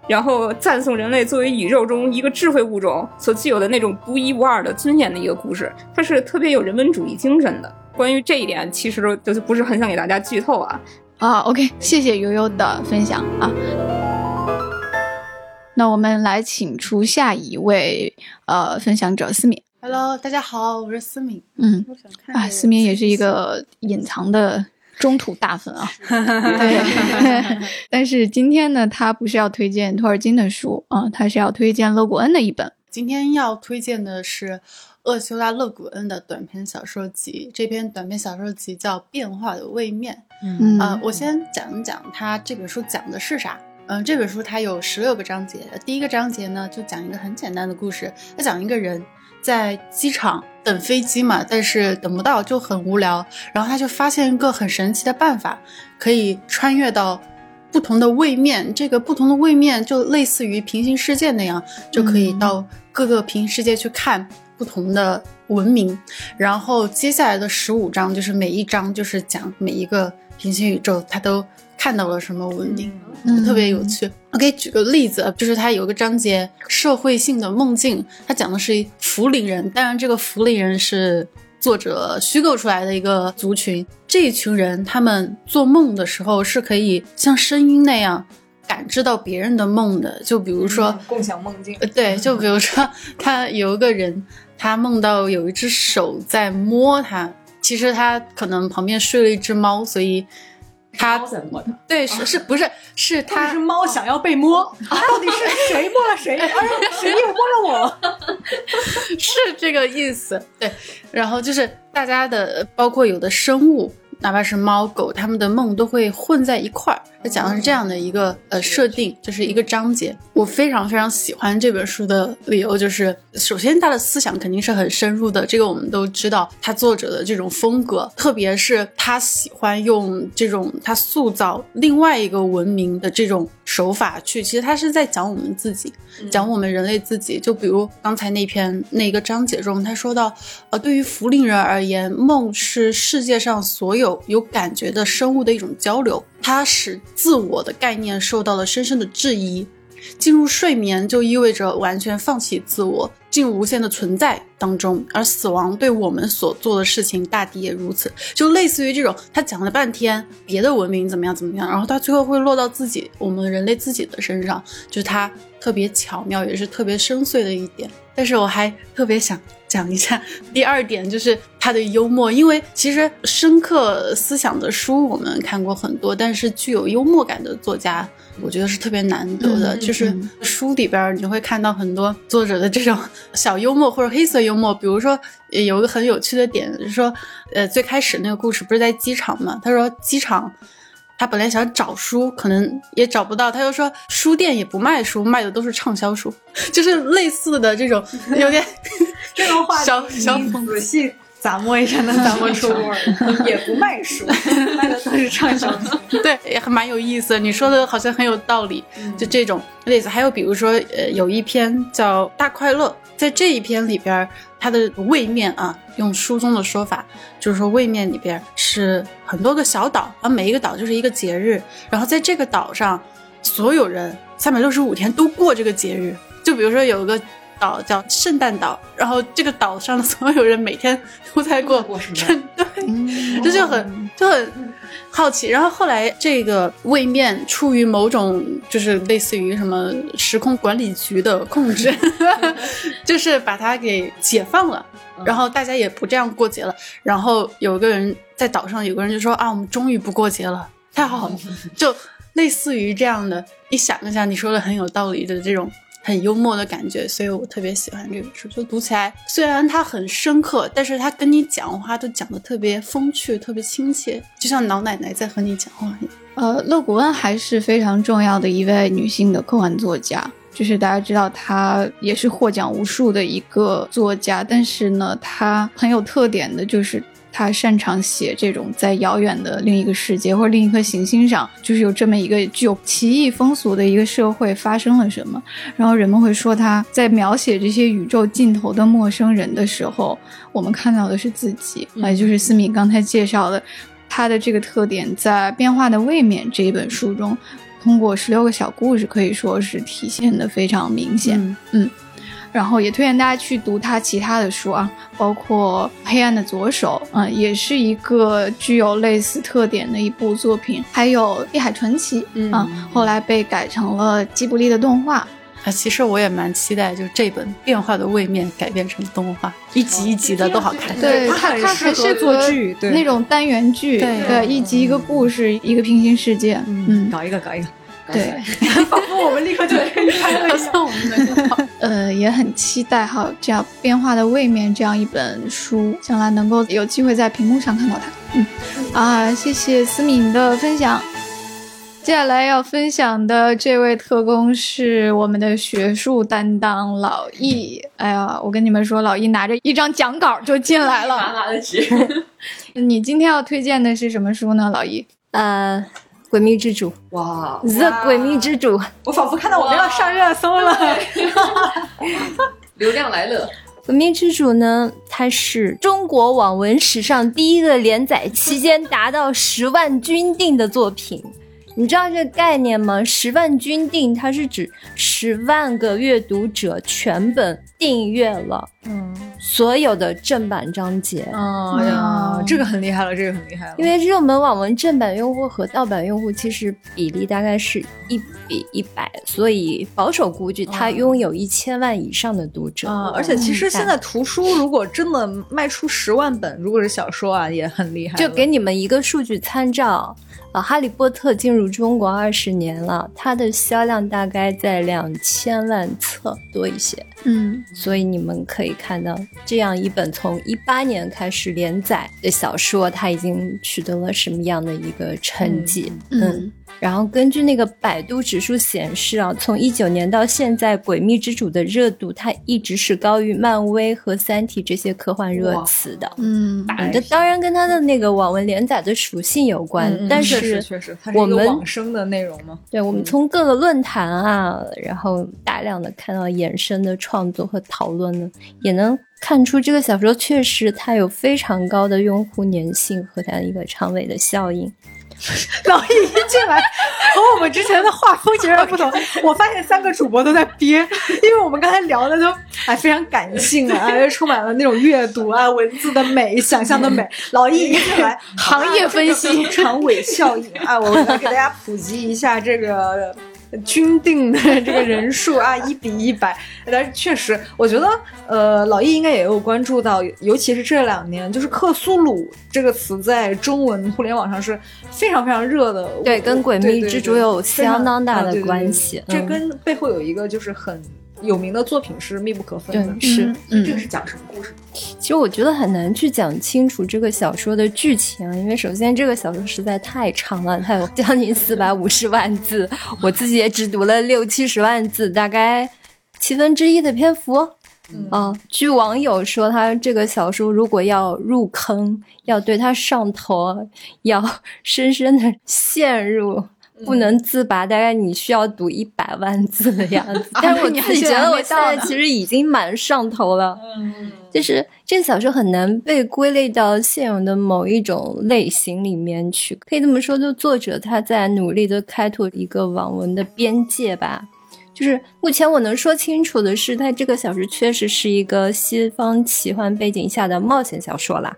S4: 然后赞颂人类作为宇宙中一个智慧物种所具有的那种独一无二的尊严的一个故事，它是特别有人文主义精神的。关于这一点，其实就是不是很想给大家剧透啊。
S1: 啊，OK，谢谢悠悠的分享啊。那我们来请出下一位呃分享者思敏。
S6: Hello，大家好，我是思敏。
S1: 嗯
S6: 我想看
S1: 啊，思敏也是一个隐藏的中土大粉啊。*laughs* 对，*laughs* 但是今天呢，他不是要推荐托尔金的书啊，他是要推荐勒古恩的一本。
S6: 今天要推荐的是厄修拉·勒古恩的短篇小说集，这篇短篇小说集叫《变化的位面》。
S1: 嗯
S6: 呃，我先讲一讲它这本书讲的是啥。嗯、这本书它有十六个章节，第一个章节呢就讲一个很简单的故事，它讲一个人，在机场等飞机嘛，但是等不到就很无聊，然后他就发现一个很神奇的办法，可以穿越到不同的位面。这个不同的位面就类似于平行世界那样，就可以到各个平行世界去看不同的文明。然后接下来的十五章就是每一章就是讲每一个平行宇宙，它都看到了什么文明。
S1: 嗯
S6: 特别有趣。我给举个例子，就是它有个章节社会性的梦境，它讲的是福陵人，当然这个福陵人是作者虚构出来的一个族群。这一群人他们做梦的时候是可以像声音那样感知到别人的梦的，就比如说。
S3: 共享梦境
S6: 呃，对，就比如说，他有一个人，他梦到有一只手在摸他，其实他可能旁边睡了一只猫，所以他
S2: 怎么的，
S6: 对是是不是是
S3: 他
S6: 他
S3: 是猫想要被摸，*laughs* 到底是谁摸了谁？哎，谁又摸了我？*laughs*
S6: 是这个意思，对。然后就是大家的，包括有的生物，哪怕是猫狗，它们的梦都会混在一块儿。它讲的是这样的一个呃设定，就是一个章节。我非常非常喜欢这本书的理由就是，首先它的思想肯定是很深入的，这个我们都知道。他作者的这种风格，特别是他喜欢用这种他塑造另外一个文明的这种手法去，其实他是在讲我们自己。讲我们人类自己。就比如刚才那篇那个章节中，他说到，呃，对于福林人而言，梦是世界上所有有感觉的生物的一种交流，它使自我的概念受到了深深的质疑。进入睡眠就意味着完全放弃自我，进入无限的存在当中，而死亡对我们所做的事情大抵也如此。就类似于这种，他讲了半天别的文明怎么样怎么样，然后他最后会落到自己我们人类自己的身上，就是他特别巧妙，也是特别深邃的一点。但是我还特别想讲一下第二点，就是他的幽默，因为其实深刻思想的书我们看过很多，但是具有幽默感的作家。我觉得是特别难得的，
S1: 嗯
S6: 就是
S1: 嗯
S6: 书里边儿你会看到很多作者的这种 *laughs* 小幽默或者黑色幽默，比如说呃有一个很有趣的点，就是说，呃，最开始那个故事不是在机场嘛？他说机场他本来想找书，可能也找不到，他就说书店也不卖书，卖的都是畅销书，*laughs* 就是类似的这种 *laughs* 有点
S3: 这种话
S6: 小小
S3: 你仔细咂摸一下，能咂摸出味儿。也不卖书，卖的都是畅销书。*laughs*
S6: 对，也还蛮有意思的。你说的好像很有道理，就这种例子。还有比如说，呃，有一篇叫《大快乐》，在这一篇里边儿，它的位面啊，用书中的说法，就是说位面里边是很多个小岛，而每一个岛就是一个节日，然后在这个岛上，所有人三百六十五天都过这个节日。就比如说有一个岛叫圣诞岛，然后这个岛上的所有人每天都在过
S2: 过圣诞，
S6: 对，这就很就很好奇。然后后来这个位面出于某种就是类似于什么时空管理局的控制，*laughs* 就是把它给解放了。然后大家也不这样过节了。然后有个人在岛上，有个人就说啊，我们终于不过节了，太好了。*laughs* 就类似于这样的，你想一下，你说的很有道理的这种。很幽默的感觉，所以我特别喜欢这本书。就读起来，虽然它很深刻，但是它跟你讲话都讲的特别风趣，特别亲切，就像老奶奶在和你讲话一样。
S1: 呃，勒古恩还是非常重要的一位女性的科幻作家，就是大家知道她也是获奖无数的一个作家，但是呢，她很有特点的就是。她擅长写这种在遥远的另一个世界或者另一颗行星上，就是有这么一个具有奇异风俗的一个社会发生了什么，然后人们会说他在描写这些宇宙尽头的陌生人的时候，我们看到的是自己，啊、也就是思敏刚才介绍的，他的这个特点在《变化的未免》这一本书中，通过十六个小故事可以说是体现的非常明显。
S6: 嗯。
S1: 嗯，然后也推荐大家去读他其他的书啊，包括《黑暗的左手》嗯、也是一个具有类似特点的一部作品，还有《碧海传奇》
S6: 嗯
S1: 啊，后来被改成了吉卜力的动画。
S6: 啊，其实我也蛮期待，就是这本《变化的位面》改编成动画，一集一集的都好看。
S1: 对
S3: 它很
S1: 它它还
S3: 适合做
S1: 是个
S3: 剧对
S1: 那种单元剧，
S6: 对
S1: 一集一个故事，一个平行世界，嗯，
S3: 搞一个，搞一个。
S1: 对，*laughs*
S3: 仿佛我们立刻就可以拍了一下。
S6: 像我们的 *laughs*
S1: 呃，也很期待哈，这样《变化的位面》这样一本书，将来能够有机会在屏幕上看到它。嗯，啊，谢谢思敏的分享。接下来要分享的这位特工是我们的学术担当老易。哎呀，我跟你们说，老易拿着一张讲稿就进来了。
S2: 麻麻的纸。*laughs*
S1: 你今天要推荐的是什么书呢，老易？
S5: 呃，《诡秘之主》
S2: 哇
S5: ，The 诡秘之主，
S3: 我仿佛看到我们要上热搜了。*laughs*
S2: 流量来了。
S5: 《诡秘之主》呢，它是中国网文史上第一个连载期间达到十万均订的作品。你知道这个概念吗？十万均订，它是指十万个阅读者全本订阅了
S3: 嗯，
S5: 所有的正版章节。
S3: 哦呀，这个很厉害了，这个很厉害了。
S5: 因为热门网文正版用户和盗版用户其实比例大概是一比一百，所以保守估计它拥有一千万以上的读者。
S3: 啊、而且其实现在图书如果真的卖出十万本，如果是小说啊，也很厉害。
S5: 就给你们一个数据参照，啊，《哈利波特》进入中国二十年了，它的销量大概在两千万册多一些，
S1: 嗯
S5: 所以你们可以看到，这样一本从一八年开始连载的小说，它已经取得了什么样的一个成绩？
S1: 嗯
S5: 然后根据那个百度指数显示啊，从一九年到现在，《诡秘之主》的热度它一直是高于漫威和《三体》这些科幻热词的。
S1: 嗯
S5: 嗯，这当然跟它的那个网文连载的属性有关，但是
S3: 确实，
S5: 我们
S3: 往生的内容嘛。
S5: 对我们从各个论坛啊，然后大量的看到衍生的创作和讨论呢，也能看出这个小说确实它有非常高的用户粘性和它的一个长尾的效应。*laughs*
S3: 老易一进来，和我们之前的画风截然不同。*laughs* 我发现三个主播都在憋，*laughs* 因为我们刚才聊的都哎非常感性啊，哎充满了那种阅读啊、文字的美、想象的美。老易一进来，
S1: 行业分析
S3: 长尾效应啊，我来给大家普及一下这个。均定的这个人数 *laughs* 啊，一比一百，但是确实，我觉得，呃，老易应该也有关注到，尤其是这两年，就是克苏鲁这个词在中文互联网上是非常非常热的，
S5: 对跟诡秘之主有相当大的关系
S3: 这跟背后有一个就是很有名的作品是密不可分的。
S5: 对，是。
S1: 嗯
S2: 这个是讲什么故事？
S5: 其实我觉得很难去讲清楚这个小说的剧情啊，因为首先这个小说实在太长了，它有将近四百五十万字，我自己也只读了六七十万字，大概七分之一的篇幅。
S3: 嗯
S5: 啊，据网友说，他这个小说如果要入坑，要对他上头，要深深的陷入。不能自拔，大概你需要读一百万字的样子。*laughs* 但是我自己觉得，我现在其实已经蛮上头了。
S3: 嗯，
S5: 就是这个小说很难被归类到现有的某一种类型里面去，可以这么说，就作者他在努力的开拓一个网文的边界吧。就是目前我能说清楚的是，它这个小说确实是一个西方奇幻背景下的冒险小说啦。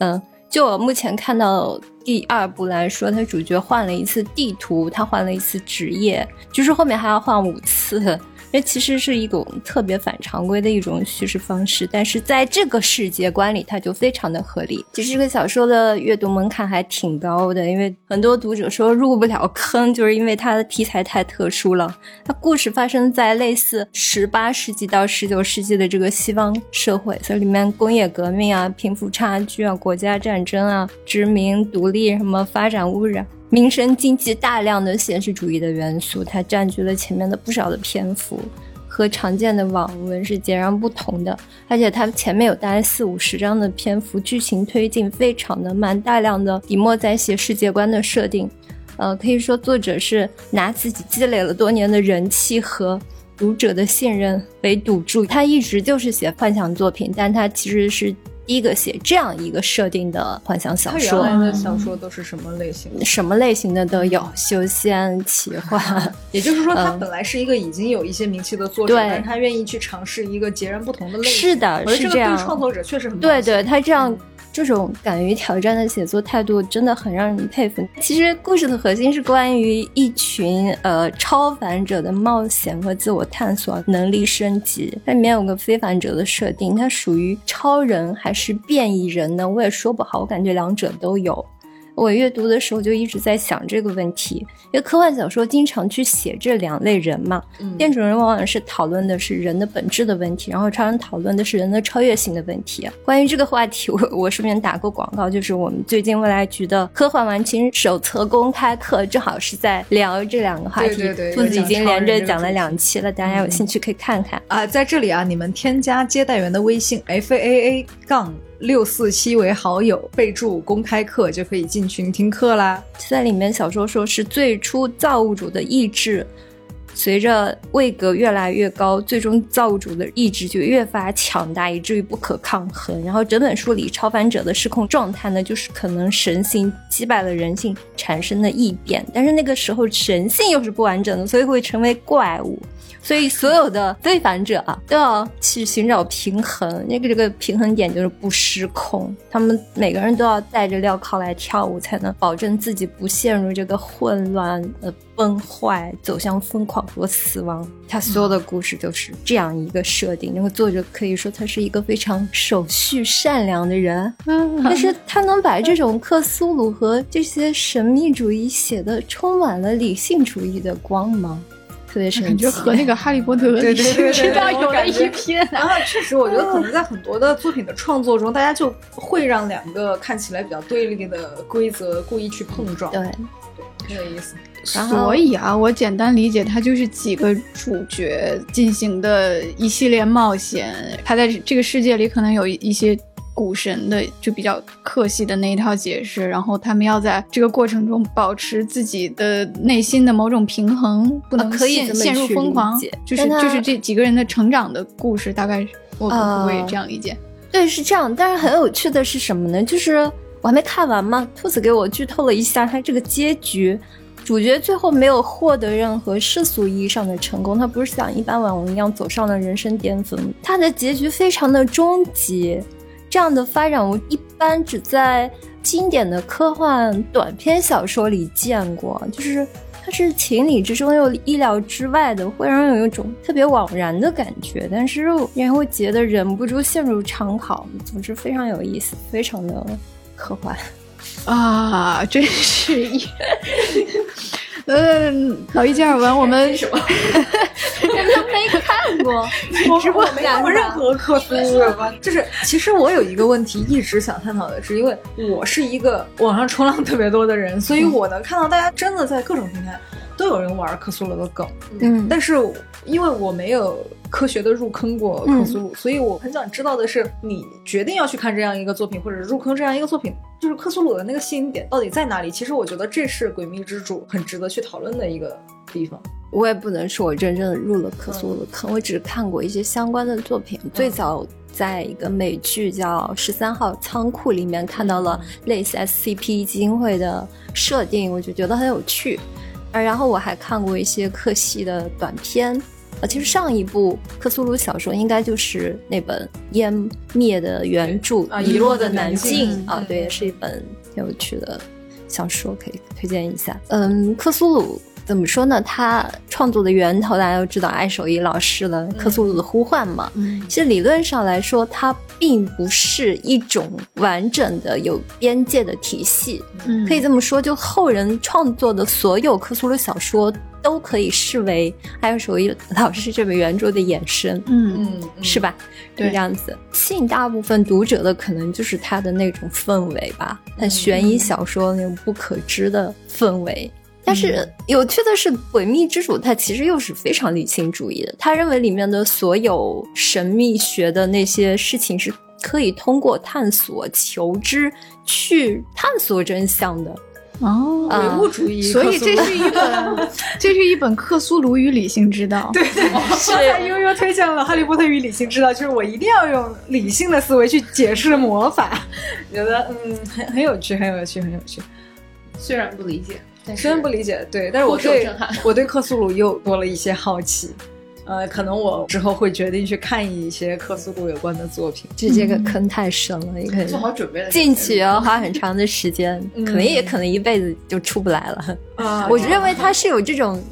S2: 嗯
S5: 就我目前看到第二部来说，他主角换了一次地图，他换了一次职业，就是后面还要换五次。这其实是一种特别反常规的一种叙事方式，但是在这个世界观里，它就非常的合理。其实这个小说的阅读门槛还挺高的，因为很多读者说入不了坑，就是因为它的题材太特殊了。它故事发生在类似十八世纪到十九世纪的这个西方社会，所以里面工业革命啊、贫富差距啊、国家战争啊、殖民独立什么发展污染。民生经济大量的现实主义的元素，它占据了前面的不少的篇幅，和常见的网文是截然不同的。而且它前面有大概四五十章的篇幅，剧情推进非常的慢，大量的笔墨在写世界观的设定。呃，可以说作者是拿自己积累了多年的人气和读者的信任为赌注。他一直就是写幻想作品，但他其实是一个写这样一个设定的幻想小
S3: 他原
S5: 说。
S3: 来的小说都是什么类型的？
S5: 什么类型的都有，修仙、奇幻，*laughs*
S3: 也就是说，他
S5: 嗯
S3: 本来是一个已经有一些名气的作者，
S5: 对
S3: 但是他愿意去尝试一个截然不同的类型。
S5: 是的，是这样
S3: 对。创作者确实很
S5: 对对，他这样这种敢于挑战的写作态度，真的很让人佩服。其实故事的核心是关于一群呃超凡者的冒险和自我探索能力升级。它里面有个非凡者的设定，它属于超人还是变异人呢？我也说不好，我感觉两者都有。我阅读的时候就一直在想这个问题，因为科幻小说经常去写这两类人嘛。
S3: 嗯
S5: 电主人往往是讨论的是人的本质的问题，然后超人讨论的是人的超越性的问题。关于这个话题，我我顺便打个广告，就是我们最近未来局的科幻完情手册公开课，正好是在聊这两个话题。
S3: 对对对
S5: 兔子已经连着讲了两期了，大家有兴趣可以看看。
S3: 啊，在这里啊，你们添加接待员的微信 f a a 杠六四七为好友，备注公开课就可以进群听课啦。
S5: 在里面小说说是最初造物主的意志，随着位格越来越高，最终造物主的意志就越发强大，以至于不可抗衡。然后整本书里超凡者的失控状态呢，就是可能神性击败了人性产生的异变，但是那个时候神性又是不完整的，所以会成为怪物。所以所有的非凡者啊，都要去寻找平衡。那个这个平衡点就是不失控。他们每个人都要带着镣铐来跳舞，才能保证自己不陷入这个混乱、呃崩坏，走向疯狂和死亡。他所有的故事都是这样一个设定。那个作者可以说他是一个非常守序、善良的人，嗯但是他能把这种克苏鲁和这些神秘主义写的充满了理性主义的光芒。特别神奇，
S1: 感觉和那个《哈利波特》
S3: 对对对对
S1: 知道有的一拼。
S3: 然后确实，我觉得可能在很多的作品的创作中，大家就会让两个看起来比较对立的规则故意去碰撞，
S5: 对，
S3: 很有意思。
S1: 所以啊，我简单理解，它就是几个主角进行的一系列冒险。他在这个世界里可能有一些古神的就比较客系的那一套解释，然后他们要在这个过程中保持自己的内心的某种平衡，不能陷陷入疯狂。就是就是这几个人的成长的故事，大概是我可不可以
S5: 呃
S1: 这样理解？
S5: 对，是这样。但是很有趣的是什么呢？就是我还没看完嘛，兔子给我剧透了一下他这个结局。主角最后没有获得任何世俗意义上的成功，他不是像一般网红一样走上了人生巅峰，他的结局非常的终极。这样的发展，我一般只在经典的科幻短篇小说里见过，就是它是情理之中又意料之外的，会让人有一种特别惘然的感觉，但是又然后觉得忍不住陷入长考。总之非常有意思，非常的科幻。
S1: 啊，真是一，嗯，老一加尔文，我们什么？
S5: 没看过，*laughs*
S3: 直播没看过任何克苏鲁，就是其实我有一个问题一直想探讨的是，因为我是一个网上冲浪特别多的人，所以我能看到大家真的在各种平台都有人玩克苏鲁的梗，
S5: 嗯，
S3: 但是因为我没有科学的入坑过克苏鲁，所以我很想知道的是，你决定要去看这样一个作品，或者入坑这样一个作品，就是克苏鲁的那个吸引点到底在哪里？其实我觉得这是《诡秘之主》很值得去讨论的一个地方。
S5: 我也不能说我真正的入了克苏鲁的坑，我只是看过一些相关的作品。最早在一个美剧叫《十三号仓库》里面看到了类似 SCP 基金会的设定，我就觉得很有趣。啊，然后我还看过一些克系的短片。呃，其实上一部克苏鲁小说应该就是那本《湮灭的原著》
S3: 啊
S5: 遗落的南
S3: 遗落的南境
S5: 啊，对，也是一本挺有趣的小说，可以推荐一下。嗯，克苏鲁怎么说呢？他创作的源头大家都知道，艾守伊老师的《克苏鲁的呼唤》嘛。
S1: 嗯
S5: 其实理论上来说，它并不是一种完整的有边界的体系。
S1: 嗯
S5: 可以这么说，就后人创作的所有克苏鲁小说都可以视为艾守伊老师这本原著的衍生。
S1: 嗯
S3: 嗯，
S5: 是吧？
S1: 对
S5: 这样子，吸引大部分读者的可能就是他的那种氛围吧，很悬疑小说那种不可知的氛围。但是有趣的是，《诡秘之主》他其实又是非常理性主义的，他认为里面的所有神秘学的那些事情是可以通过探索、求知去探索真相的。
S1: 哦，
S5: 啊
S3: 唯物主义
S1: 所以这是一本，*laughs* 这是一本克苏鲁与理性之道。对，*laughs*
S3: 刚才悠悠推荐了《哈利波特与理性之道》，就是我一定要用理性的思维去解释魔法，*laughs* 觉得嗯很很有趣，很有趣，很有趣。
S2: 虽然不理解，但
S3: 虽然不理解，对，但是我对
S2: 震撼
S3: 我对克苏鲁又多了一些好奇。呃，可能我之后会决定去看一些克苏鲁有关的作品。
S5: 就这个坑太深了，你可能
S2: 做好准备了。
S5: 进去要花很长的时间，*laughs* 可能也可能一辈子就出不来了。
S3: 啊
S5: 我认为它是有这种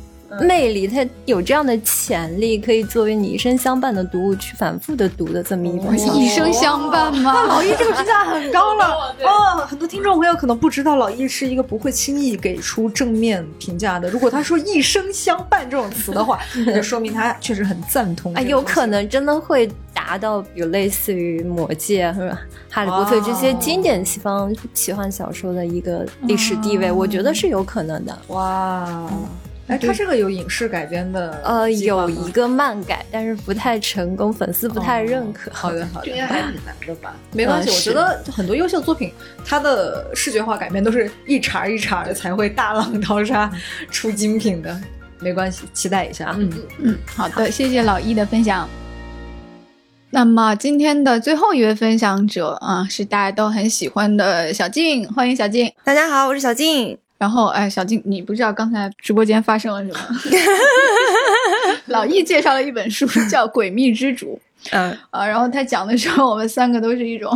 S5: 魅力，它有这样的潜力，可以作为你一生相伴的读物去反复的读的这么一本小说。
S1: 一生相伴吗？
S3: 老易这个评价很高了 *laughs* 哦，很多听众朋友可能不知道，老易是一个不会轻易给出正面评价的。如果他说“一生相伴”这种词的话，*laughs* 那就说明他确实很赞同。
S5: 哎，有可能真的会达到，比如类似于《魔戒》是吧，《哈利波特》这些经典西方奇幻小说的一个历史地位，我觉得是有可能的。
S3: 哇。哎，它这个有影视改编的，
S5: 呃，有一个漫改，但是不太成功，粉丝不太认可。
S3: 好的，好的，
S2: 这应该还挺难的吧？
S3: 没关系，我觉得很多优秀作品，它的视觉化改编都是一茬一茬的才会大浪淘沙出精品的。没关系，期待一下。嗯
S1: 嗯，好的，谢谢老易的分享。那么今天的最后一位分享者啊，是大家都很喜欢的小静，欢迎小静。
S7: 大家好，我是小静。
S1: 然后，哎，小静，你不知道刚才直播间发生了什么？*laughs* 老易介绍了一本书，叫《诡秘之主》。
S7: 嗯
S1: 啊，然后他讲的时候，我们三个都是一种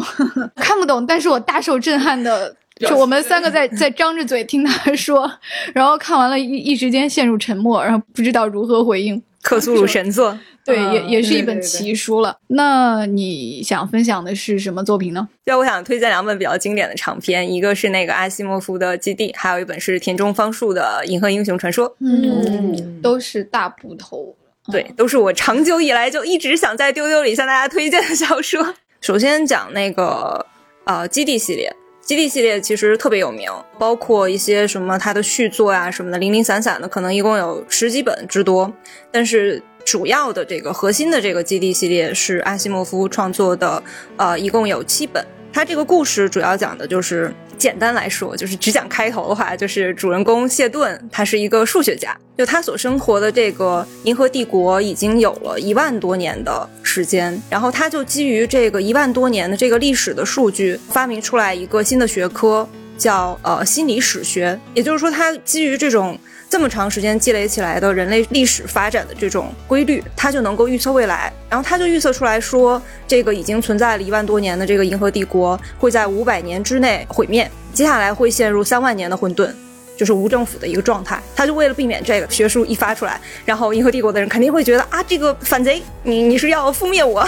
S1: 看不懂，但是我大受震撼的，就我们三个在 *laughs* 在张着嘴听他说，然后看完了，一一时间陷入沉默，然后不知道如何回应。
S7: 克苏鲁神作。*laughs*
S1: 对，也也是一本奇书了。那你想分享的是什么作品呢？
S7: 对，我想推荐两本比较经典的长篇，一个是那个阿西莫夫的《基地》，还有一本是田中芳树的《银河英雄传说》。
S1: 嗯，都是大部头。
S7: 对，都是我长久以来就一直想在丢丢里向大家推荐的小说。首先讲那个呃《基地》系列，《基地》系列其实特别有名，包括一些什么它的续作啊什么的，零零散散的，可能一共有十几本之多，但是。主要的这个核心的这个基地系列是阿西莫夫创作的，呃，一共有七本。它这个故事主要讲的就是，简单来说，就是只讲开头的话，就是主人公谢顿，他是一个数学家，就他所生活的这个银河帝国已经有了一万多年的时间，然后他就基于这个一万多年的这个历史的数据，发明出来一个新的学科，叫呃心理史学。也就是说，他基于这种。这么长时间积累起来的人类历史发展的这种规律，他就能够预测未来。然后他就预测出来说，这个已经存在了一万多年的这个银河帝国会在五百年之内毁灭，接下来会陷入三万年的混沌，就是无政府的一个状态。他就为了避免这个学术一发出来，然后银河帝国的人肯定会觉得啊，这个反贼，你你是要覆灭我，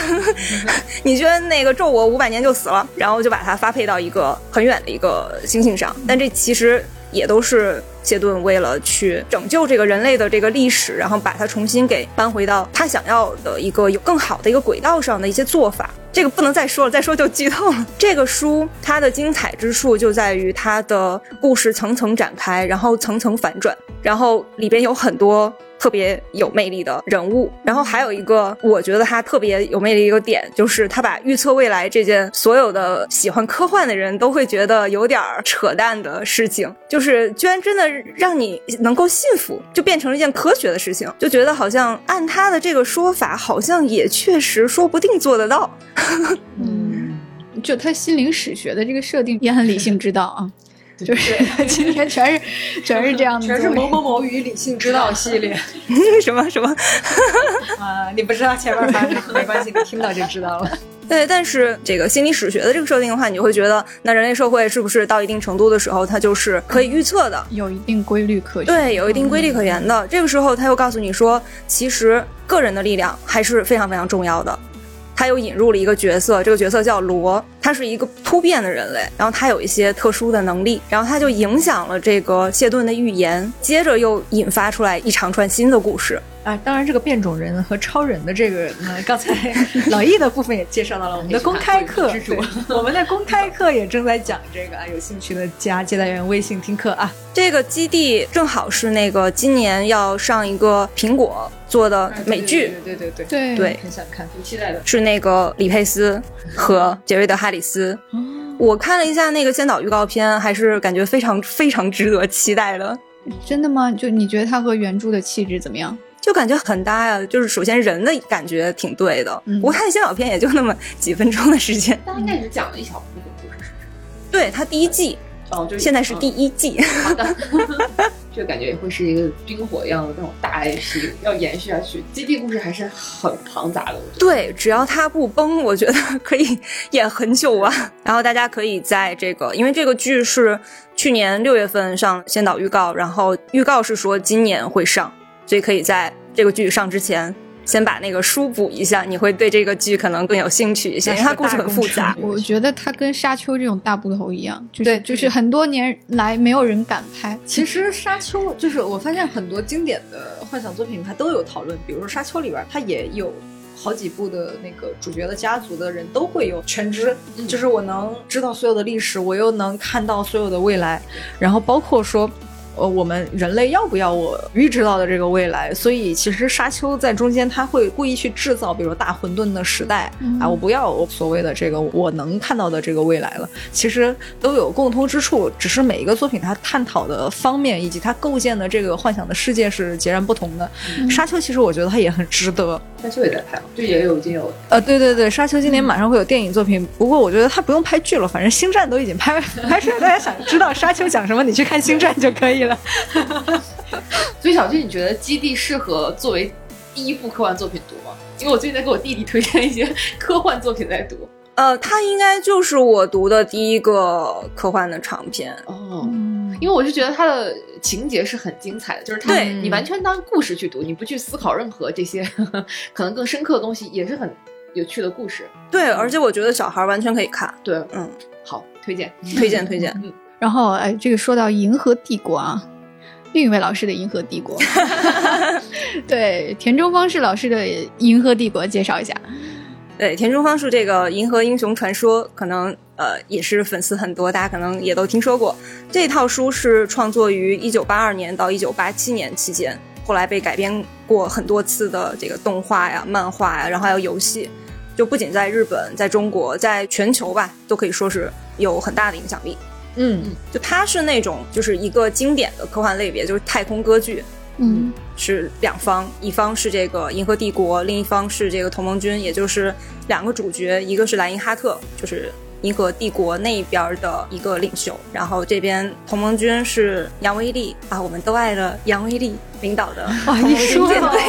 S7: *laughs* 你居然那个咒我五百年就死了，然后就把它发配到一个很远的一个星星上。但这其实也都是。谢顿为了去拯救这个人类的这个历史，然后把它重新给搬回到他想要的一个有更好的一个轨道上的一些做法，这个不能再说了，再说就剧透了。这个书它的精彩之处就在于它的故事层层展开，然后层层反转，然后里边有很多。特别有魅力的人物，然后还有一个我觉得他特别有魅力一个点，就是他把预测未来这件所有的喜欢科幻的人都会觉得有点扯淡的事情，就是居然真的让你能够信服，就变成了一件科学的事情，就觉得好像按他的这个说法，好像也确实说不定做得到。*laughs*
S1: 嗯，就他心灵史学的这个设定也很理性之道啊。就是 *laughs* 今天全是全是这样的，
S3: 全是某某某与理性之道系列。
S7: 什 *laughs* 么什么？*laughs*
S3: 啊，你不知道前面发生没关系，你听到就知道了。
S7: 对，但是这个心理史学的这个设定的话，你就会觉得，那人类社会是不是到一定程度的时候，它就是可以预测的，
S1: 有一定规律可
S7: 对，有一定规律可言的。这个时候，他又告诉你说，其实个人的力量还是非常非常重要的。他又引入了一个角色，这个角色叫罗，他是一个突变的人类，然后他有一些特殊的能力，然后他就影响了这个谢顿的预言，接着又引发出来一长串新的故事。
S3: 啊，当然，这个变种人和超人的这个呢，*laughs* 刚才 *laughs* 老易的部分也介绍到了我们的 *laughs* 公开课，我们的公开课也正在讲这个啊，有兴趣的加接待员微信听课啊。
S7: 这个基地正好是那个今年要上一个苹果做的美剧，
S3: 对对对
S1: 对
S7: 对，
S3: 很想看，很期待的。
S7: 是那个李佩斯和杰瑞德哈里斯，我看了一下那个先导预告片，还是感觉非常非常值得期待的。
S1: 真的吗？就你觉得它和原著的气质怎么样？
S7: 就感觉很搭呀，就是首先人的感觉挺对的。不过看先导片也就那么几分钟的时间，
S2: 他应该只讲了一小部分故事，是不是？
S7: 对他第一季，
S2: 哦，就
S7: 现在是第一季。
S2: 好的，*laughs* *laughs* 这感觉也会是一个冰火一样的那种大 IP，要延续下去。基地故事还是很庞杂的，我觉得。
S7: 对，只要它不崩，我觉得可以 *laughs* 演很久啊。然后大家可以在这个，因为这个剧是去年六月份上先导预告，然后预告是说今年会上。所以可以在这个剧上之前。先把那个书补一下，你会对这个剧可能更有兴趣一些，因为它故事很复杂。
S1: 我觉得它跟《沙丘》这种大部头一样，对，就是很多年来没有人敢拍。
S3: 其实《沙丘》就是我发现很多经典的幻想作品，它都有讨论。比如说《沙丘》里边，它也有好几部的那个主角的家族的人都会有全知，就是我能知道所有的历史，我又能看到所有的未来，然后包括说。呃，我们人类要不要我预知到的这个未来？所以其实沙丘在中间，他会故意去制造，比如大混沌的时代啊，我不要我所谓的这个我能看到的这个未来了。其实都有共通之处，只是每一个作品它探讨的方面以及它构建的这个幻想的世界是截然不同的。沙丘其实我觉得它也很值得。
S2: 沙丘也在拍，就也有已经有
S3: 呃，对对对，沙丘今年马上会有电影作品，不过我觉得它不用拍剧了，反正星战都已经拍拍出来，大家想知道沙丘讲什么，你去看星战就可以了。*laughs*
S2: 所以小俊，你觉得《基地》适合作为第一部科幻作品读吗？因为我最近在给我弟弟推荐一些科幻作品在读。
S7: 呃，它应该就是我读的第一个科幻的长篇
S2: 哦。因为我是觉得它的情节是很精彩的，就是它你完全当故事去读，你不去思考任何这些 *laughs* 可能更深刻的东西，也是很有趣的故事。
S7: 对，而且我觉得小孩完全可以看。
S2: 对，
S7: 嗯，
S2: 好，推荐，
S7: 推荐，推荐。
S2: 嗯。
S1: 然后，哎，这个说到《银河帝国》啊，另一位老师的《银河帝国》，*laughs* 对，田中芳是老师的《银河帝国》，介绍一下。
S7: 对，田中芳树这个《银河英雄传说》，可能呃也是粉丝很多，大家可能也都听说过。这套书是创作于一九八二年到一九八七年期间，后来被改编过很多次的这个动画呀、漫画呀，然后还有游戏，就不仅在日本，在中国，在全球吧，都可以说是有很大的影响力。
S3: 嗯，
S7: 就它是那种就是一个经典的科幻类别，就是太空歌剧。
S1: 嗯，
S7: 是两方，一方是这个银河帝国，另一方是这个同盟军，也就是两个主角，一个是莱因哈特，就是银河帝国那边的一个领袖，然后这边同盟军是杨威利啊，我们都爱的杨威利领导的同盟军舰队，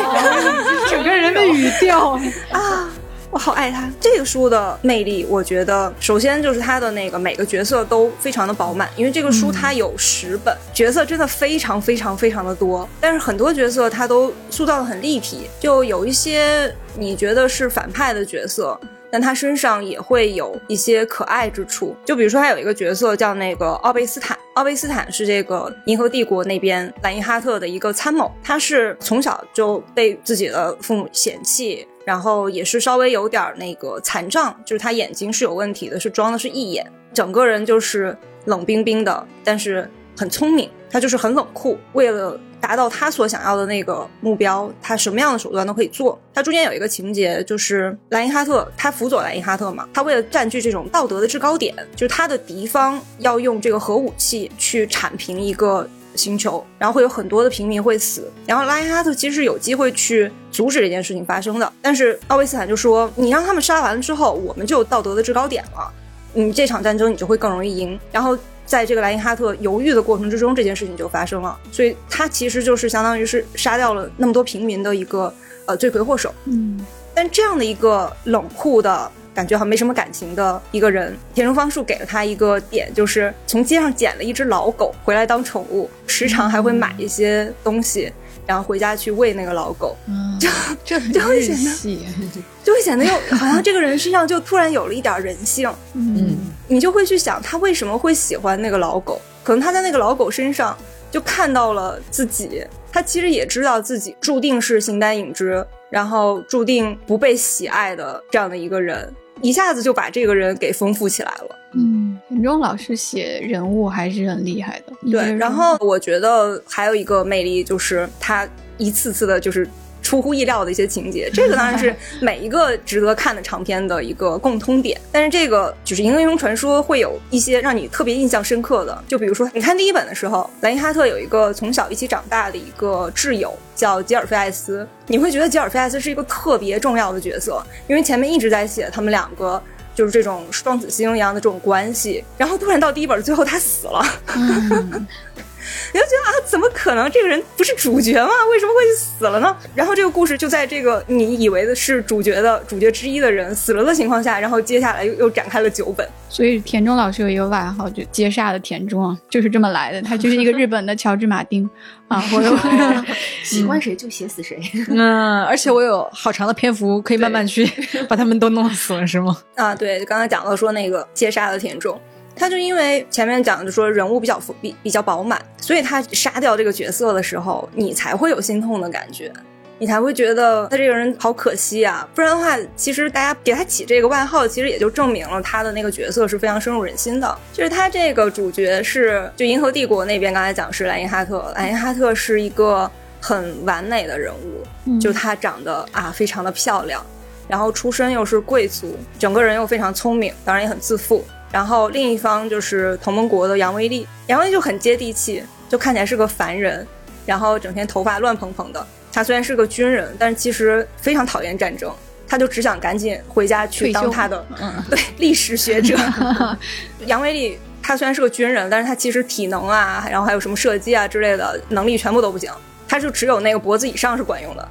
S3: 整个人的语调
S7: 啊。我好爱他。这个书的魅力，我觉得首先就是他的那个每个角色都非常的饱满，因为这个书它有十本，角色真的非常非常非常的多，但是很多角色他都塑造的很立体，就有一些你觉得是反派的角色，但他身上也会有一些可爱之处，就比如说他有一个角色叫那个奥贝斯坦，奥贝斯坦是这个银河帝国那边莱因哈特的一个参谋，他是从小就被自己的父母嫌弃。然后也是稍微有点那个残障，就是他眼睛是有问题的，是装的是义眼，整个人就是冷冰冰的，但是很聪明，他就是很冷酷。为了达到他所想要的那个目标，他什么样的手段都可以做。他中间有一个情节，就是莱因哈特他辅佐莱因哈特嘛，他为了占据这种道德的制高点，就是他的敌方要用这个核武器去铲平一个。星球，然后会有很多的平民会死，然后拉因哈特其实是有机会去阻止这件事情发生的，但是奥维斯坦就说：“你让他们杀完了之后，我们就有道德的制高点了，你这场战争你就会更容易赢。”然后在这个莱因哈特犹豫的过程之中，这件事情就发生了，所以他其实就是相当于是杀掉了那么多平民的一个呃罪魁祸首。
S1: 嗯，
S7: 但这样的一个冷酷的。感觉好像没什么感情的一个人，田中芳树给了他一个点，就是从街上捡了一只老狗回来当宠物，时常还会买一些东西，然后回家去喂那个老狗，就 *laughs*
S1: 这
S7: 就会显得 *laughs* 就会显得又好像这个人身上就突然有了一点人性，
S1: 嗯，
S7: 你就会去想他为什么会喜欢那个老狗，可能他在那个老狗身上就看到了自己，他其实也知道自己注定是形单影只，然后注定不被喜爱的这样的一个人。一下子就把这个人给丰富起来了。
S1: 嗯，田中老师写人物还是很厉害的。
S7: 对，然后我觉得还有一个魅力就是他一次次的，就是。出乎意料的一些情节，这个当然是每一个值得看的长篇的一个共通点。但是这个就是《银河英雄传说》会有一些让你特别印象深刻的，就比如说你看第一本的时候，莱因哈特有一个从小一起长大的一个挚友叫吉尔菲艾斯，你会觉得吉尔菲艾斯是一个特别重要的角色，因为前面一直在写他们两个就是这种双子星一样的这种关系，然后突然到第一本最后他死了。*laughs* 你就觉得啊，怎么可能这个人不是主角吗？为什么会死了呢？然后这个故事就在这个你以为的是主角的主角之一的人死了的情况下，然后接下来又又展开了九本。
S1: 所以田中老师有一个外号，就接煞的田中啊，就是这么来的。他就是一个日本的乔治马丁啊，或者 *laughs* *laughs*
S2: 喜欢谁就写死谁。
S3: 嗯，而且我有好长的篇幅可以慢慢去 *laughs* 把他们都弄死了，是吗？
S7: 啊，对，刚才讲到说那个接杀的田中，他就因为前面讲的说人物比较比比较饱满，所以他杀掉这个角色的时候，你才会有心痛的感觉。你才会觉得他这个人好可惜啊！不然的话，其实大家给他起这个外号，其实也就证明了他的那个角色是非常深入人心的。就是他这个主角是，就银河帝国那边刚才讲是莱因哈特，莱因哈特是一个很完美的人物，就他长得啊非常的漂亮，然后出身又是贵族，整个人又非常聪明，当然也很自负。然后另一方就是同盟国的杨威利，杨威利就很接地气，就看起来是个凡人，然后整天头发乱蓬蓬的。他虽然是个军人，但是其实非常讨厌战争，他就只想赶紧回家去当他的嗯 *laughs* 对历史学者。*laughs* 杨威利他虽然是个军人，但是他其实体能啊，然后还有什么射击啊之类的能力全部都不行，他就只有那个脖子以上是管用的，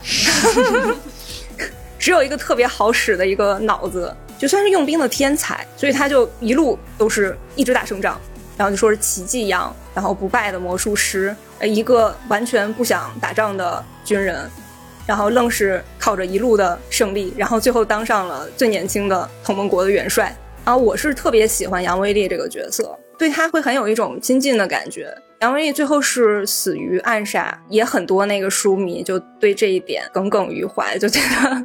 S7: *laughs* 只有一个特别好使的一个脑子，就算是用兵的天才，所以他就一路都是一直打胜仗。然后就说是奇迹一样，然后不败的魔术师，呃，一个完全不想打仗的军人，然后愣是靠着一路的胜利，然后最后当上了最年轻的同盟国的元帅。然后我是特别喜欢杨威利这个角色，对他会很有一种亲近的感觉。杨威利最后是死于暗杀，也很多那个书迷就对这一点耿耿于怀，就觉得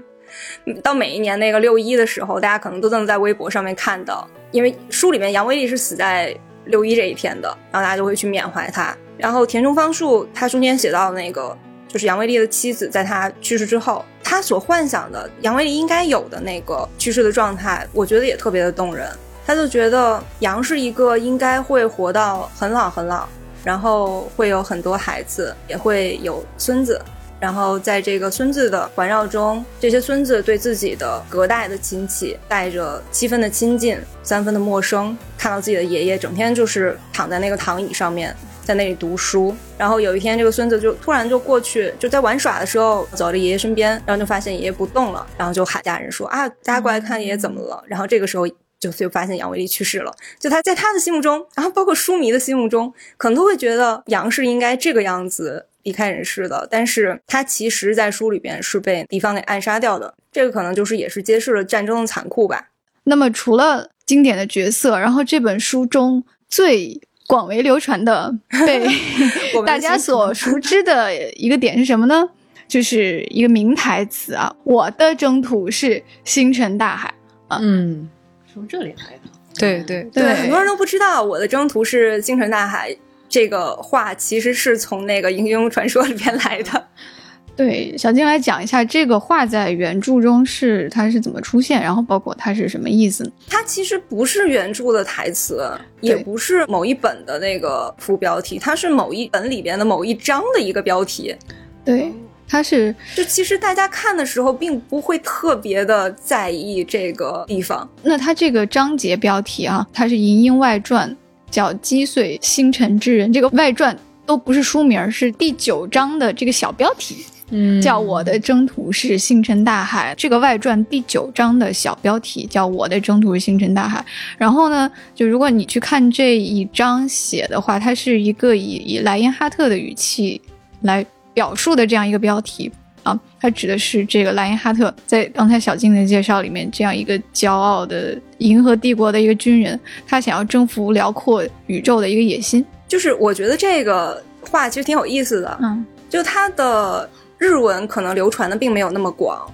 S7: 到每一年那个六一的时候，大家可能都能在微博上面看到，因为书里面杨威利是死在。六一这一天的，然后大家就会去缅怀他。然后田中芳树他中间写到那个，就是杨威利的妻子，在他去世之后，他所幻想的杨威利应该有的那个去世的状态，我觉得也特别的动人。他就觉得杨是一个应该会活到很老很老，然后会有很多孩子，也会有孙子。然后在这个孙子的环绕中，这些孙子对自己的隔代的亲戚带着七分的亲近，三分的陌生。看到自己的爷爷整天就是躺在那个躺椅上面，在那里读书。然后有一天，这个孙子就突然就过去，就在玩耍的时候走到爷爷身边，然后就发现爷爷不动了，然后就喊家人说：“啊，大家过来看爷爷怎么了？”然后这个时候就就发现杨威利去世了。就他在他的心目中，然后包括书迷的心目中，可能都会觉得杨是应该这个样子。离开人世的，但是他其实，在书里边是被敌方给暗杀掉的。这个可能就是也是揭示了战争的残酷吧。
S1: 那么，除了经典的角色，然后这本书中最广为流传的、被 *laughs* 大家所熟知的一个点是什么呢？就是一个名台词啊：“我的征途是星辰大海。”啊，
S3: 嗯，
S2: 从这里来的。
S3: 对对
S7: 对，很多人都不知道我的征途是星辰大海。这个话其实是从那个《英雄传说》里边来的。*laughs*
S1: 对，小金来讲一下这个话在原著中是它是怎么出现，然后包括它是什么意思。
S7: 它其实不是原著的台词，也不是某一本的那个副标题，它是某一本里边的某一章的一个标题。
S1: 对，它是
S7: 就其实大家看的时候并不会特别的在意这个地方。
S1: 那它这个章节标题啊，它是《银鹰外传》。叫击碎星辰之人，这个外传都不是书名，是第九章的这个小标题，
S3: 嗯，
S1: 叫我的征途是星辰大海。这个外传第九章的小标题叫我的征途是星辰大海。然后呢，就如果你去看这一章写的话，它是一个以以莱因哈特的语气来表述的这样一个标题。啊，他指的是这个莱因哈特，在刚才小静的介绍里面，这样一个骄傲的银河帝国的一个军人，他想要征服辽阔宇宙的一个野心。
S7: 就是我觉得这个话其实挺有意思的，
S1: 嗯，
S7: 就他的日文可能流传的并没有那么广。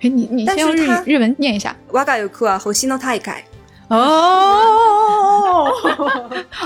S1: 哎，你你先用日日文念一下。
S7: 瓦嘎尤库啊和西诺太改。
S1: 哦 *laughs*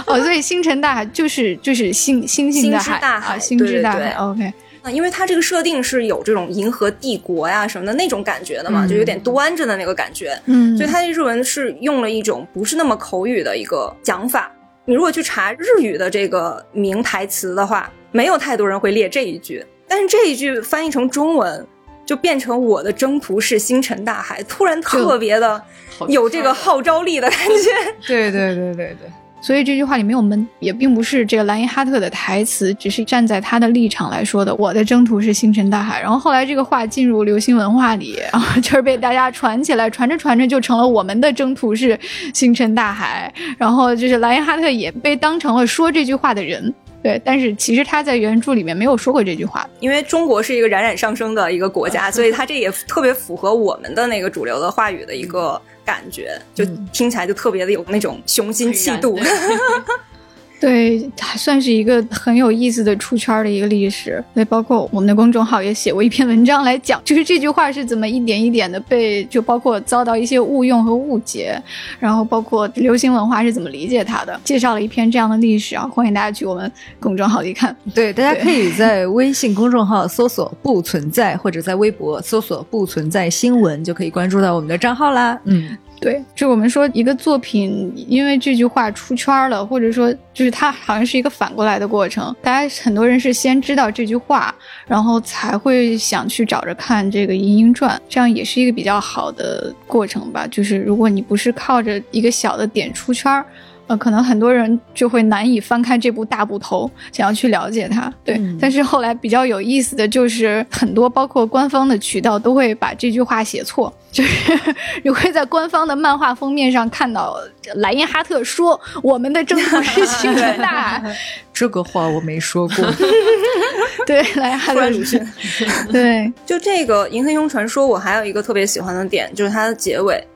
S1: 哦，所以星辰大海就是就是星星星的海
S7: 啊，
S1: 星之大海。OK。
S7: 啊，因为它这个设定是有这种银河帝国呀什么的那种感觉的嘛，就有点端着的那个感觉。
S1: 嗯，
S7: 所以它的日文是用了一种不是那么口语的一个讲法。你如果去查日语的这个名台词的话，没有太多人会列这一句。但是这一句翻译成中文，就变成我的征途是星辰大海，突然特别的有这个号召力的感觉。
S3: 对对对对对。
S1: 所以这句话里没有闷，也并不是这个莱因哈特的台词，只是站在他的立场来说的。我的征途是星辰大海。然后后来这个话进入流行文化里，然后就是被大家传起来，传着传着就成了我们的征途是星辰大海。然后就是莱因哈特也被当成了说这句话的人。对，但是其实他在原著里面没有说过这句话，
S7: 因为中国是一个冉冉上升的一个国家，所以他这也特别符合我们的那个主流的话语的一个感觉，就听起来就特别的有那种雄心气度。*laughs*
S1: 对，还算是一个很有意思的出圈的一个历史。对，包括我们的公众号也写过一篇文章来讲，就是这句话是怎么一点一点的被，就包括遭到一些误用和误解，然后包括流行文化是怎么理解它的，介绍了一篇这样的历史啊，欢迎大家去我们公众号里看。
S3: 对，大家可以在微信公众号搜索“不存在”，或者在微博搜索“不存在新闻”，就可以关注到我们的账号啦。嗯。
S1: 对，就我们说一个作品，因为这句话出圈了，或者说就是它好像是一个反过来的过程。大家很多人是先知道这句话，然后才会想去找着看这个《莺莺传》，这样也是一个比较好的过程吧。就是如果你不是靠着一个小的点出圈。呃，可能很多人就会难以翻开这部大部头，想要去了解它。对，但是后来比较有意思的就是，很多包括官方的渠道都会把这句话写错，就是 *laughs* 你会在官方的漫画封面上看到莱因哈特说：“我们的征途是星辰大海。”
S3: 这个话我没说过。*laughs*
S1: 对，莱因哈特对，
S7: 就这个《银河英雄传说》，我还有一个特别喜欢的点，就是它的结尾。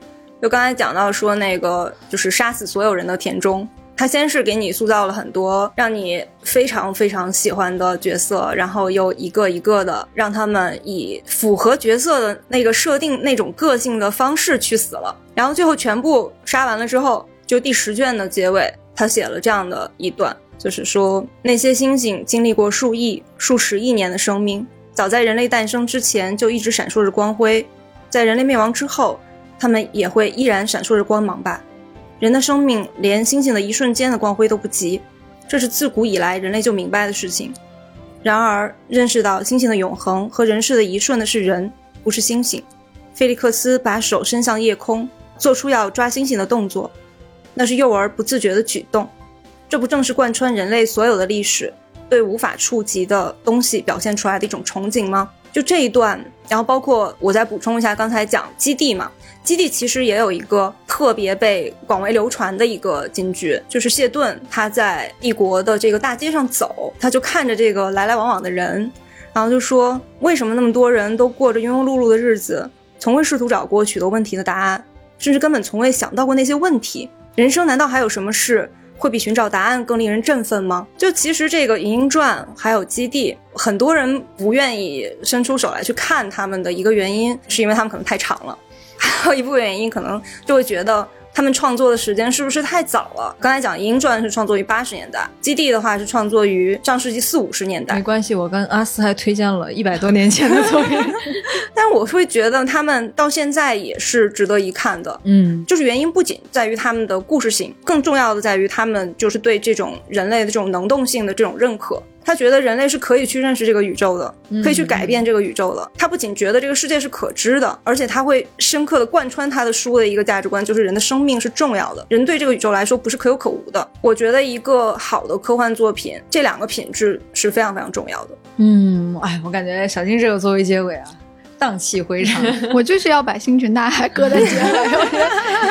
S7: 就刚才讲到说那个，就是杀死所有人的田中，他先是给你塑造了很多让你非常非常喜欢的角色，然后又一个一个的让他们以符合角色的那个设定那种个性的方式去死了，然后最后全部杀完了之后，就第十卷的结尾，他写了这样的一段，就是说那些星星经历过数亿、数十亿年的生命，早在人类诞生之前就一直闪烁着光辉，在人类灭亡之后。他们也会依然闪烁着光芒吧？人的生命连星星的一瞬间的光辉都不及，这是自古以来人类就明白的事情。然而，认识到星星的永恒和人世的一瞬的是人，不是星星。菲利克斯把手伸向夜空，做出要抓星星的动作，那是幼儿不自觉的举动。这不正是贯穿人类所有的历史，对无法触及的东西表现出来的一种憧憬吗？就这一段，然后包括我再补充一下，刚才讲基地嘛。基地其实也有一个特别被广为流传的一个金句，就是谢顿他在帝国的这个大街上走，他就看着这个来来往往的人，然后就说：为什么那么多人都过着庸庸碌碌的日子，从未试图找过许多问题的答案，甚至根本从未想到过那些问题？人生难道还有什么事会比寻找答案更令人振奋吗？就其实这个《银鹰传》还有《基地》，很多人不愿意伸出手来去看他们的一个原因，是因为他们可能太长了。还有一部分原因，可能就会觉得他们创作的时间是不是太早了？刚才讲《银鹰传》是创作于八十年代，《基地》的话是创作于上世纪四五十年代。
S3: 没关系，我跟阿斯还推荐了一百多年前的作品，*laughs*
S7: 但我会觉得他们到现在也是值得一看的。
S3: 嗯，
S7: 就是原因不仅在于他们的故事性，更重要的在于他们就是对这种人类的这种能动性的这种认可。他觉得人类是可以去认识这个宇宙的，可以去改变这个宇宙的。他不仅觉得这个世界是可知的，而且他会深刻的贯穿他的书的一个价值观，就是人的生命是重要的，人对这个宇宙来说不是可有可无的。我觉得一个好的科幻作品，这两个品质是非常非常重要的。
S3: 嗯，哎，我感觉小金这个作为结尾啊。荡气回肠，*laughs*
S1: 我就是要把星辰大海搁在结尾。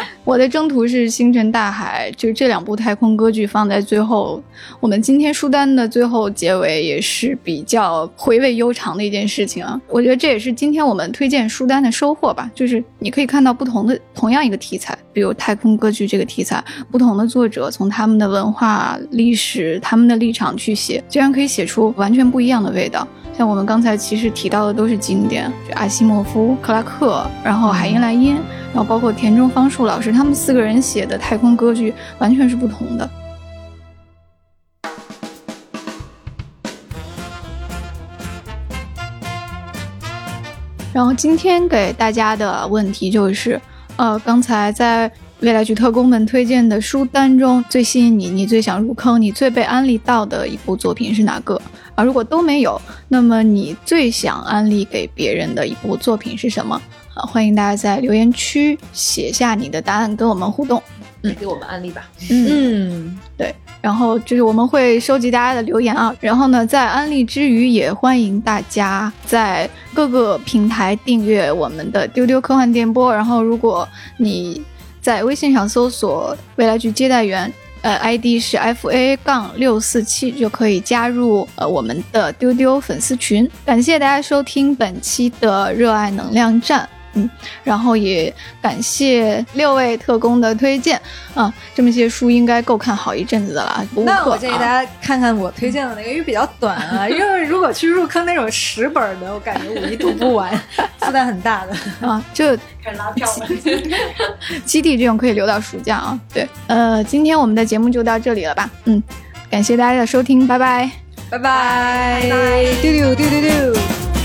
S1: *laughs* 我的征途是星辰大海，就这两部太空歌剧放在最后。我们今天书单的最后结尾也是比较回味悠长的一件事情啊。我觉得这也是今天我们推荐书单的收获吧。就是你可以看到不同的同样一个题材，比如太空歌剧这个题材，不同的作者从他们的文化、历史、他们的立场去写，居然可以写出完全不一样的味道。像我们刚才其实提到的都是经典，就阿西莫夫、克拉克，然后海因莱因，然后包括田中方树老师，他们四个人写的太空歌剧完全是不同的。然后今天给大家的问题就是，呃，刚才在未来局特工们推荐的书单中最吸引你、你最想入坑、你最被安利到的一部作品是哪个？啊，如果都没有，那么你最想安利给别人的一部作品是什么？啊，欢迎大家在留言区写下你的答案，跟我们互动。
S2: 嗯给我们安利吧。
S3: 嗯，
S1: 对，然后就是我们会收集大家的留言啊，然后呢，在安利之余，也欢迎大家在各个平台订阅我们的丢丢科幻电波。然后，如果你在微信上搜索未来局接待员，呃，ID 是 F A 杠六四七，就可以加入呃我们的丢丢粉丝群。感谢大家收听本期的热爱能量站。嗯，然后也感谢六位特工的推荐啊，这么些书应该够看好一阵子的了。
S3: 那我建议大家看看我推荐的那个，因为比较短啊。*laughs* 因为如果去入坑那种十本的，我感觉我一读不完，负担很大的
S1: 啊。就
S2: 开始拉票了。
S1: 基地这种可以留到暑假啊。对，呃，今天我们的节目就到这里了吧？嗯，感谢大家的收听，拜拜，
S3: 拜拜，丢丢丢丢丢。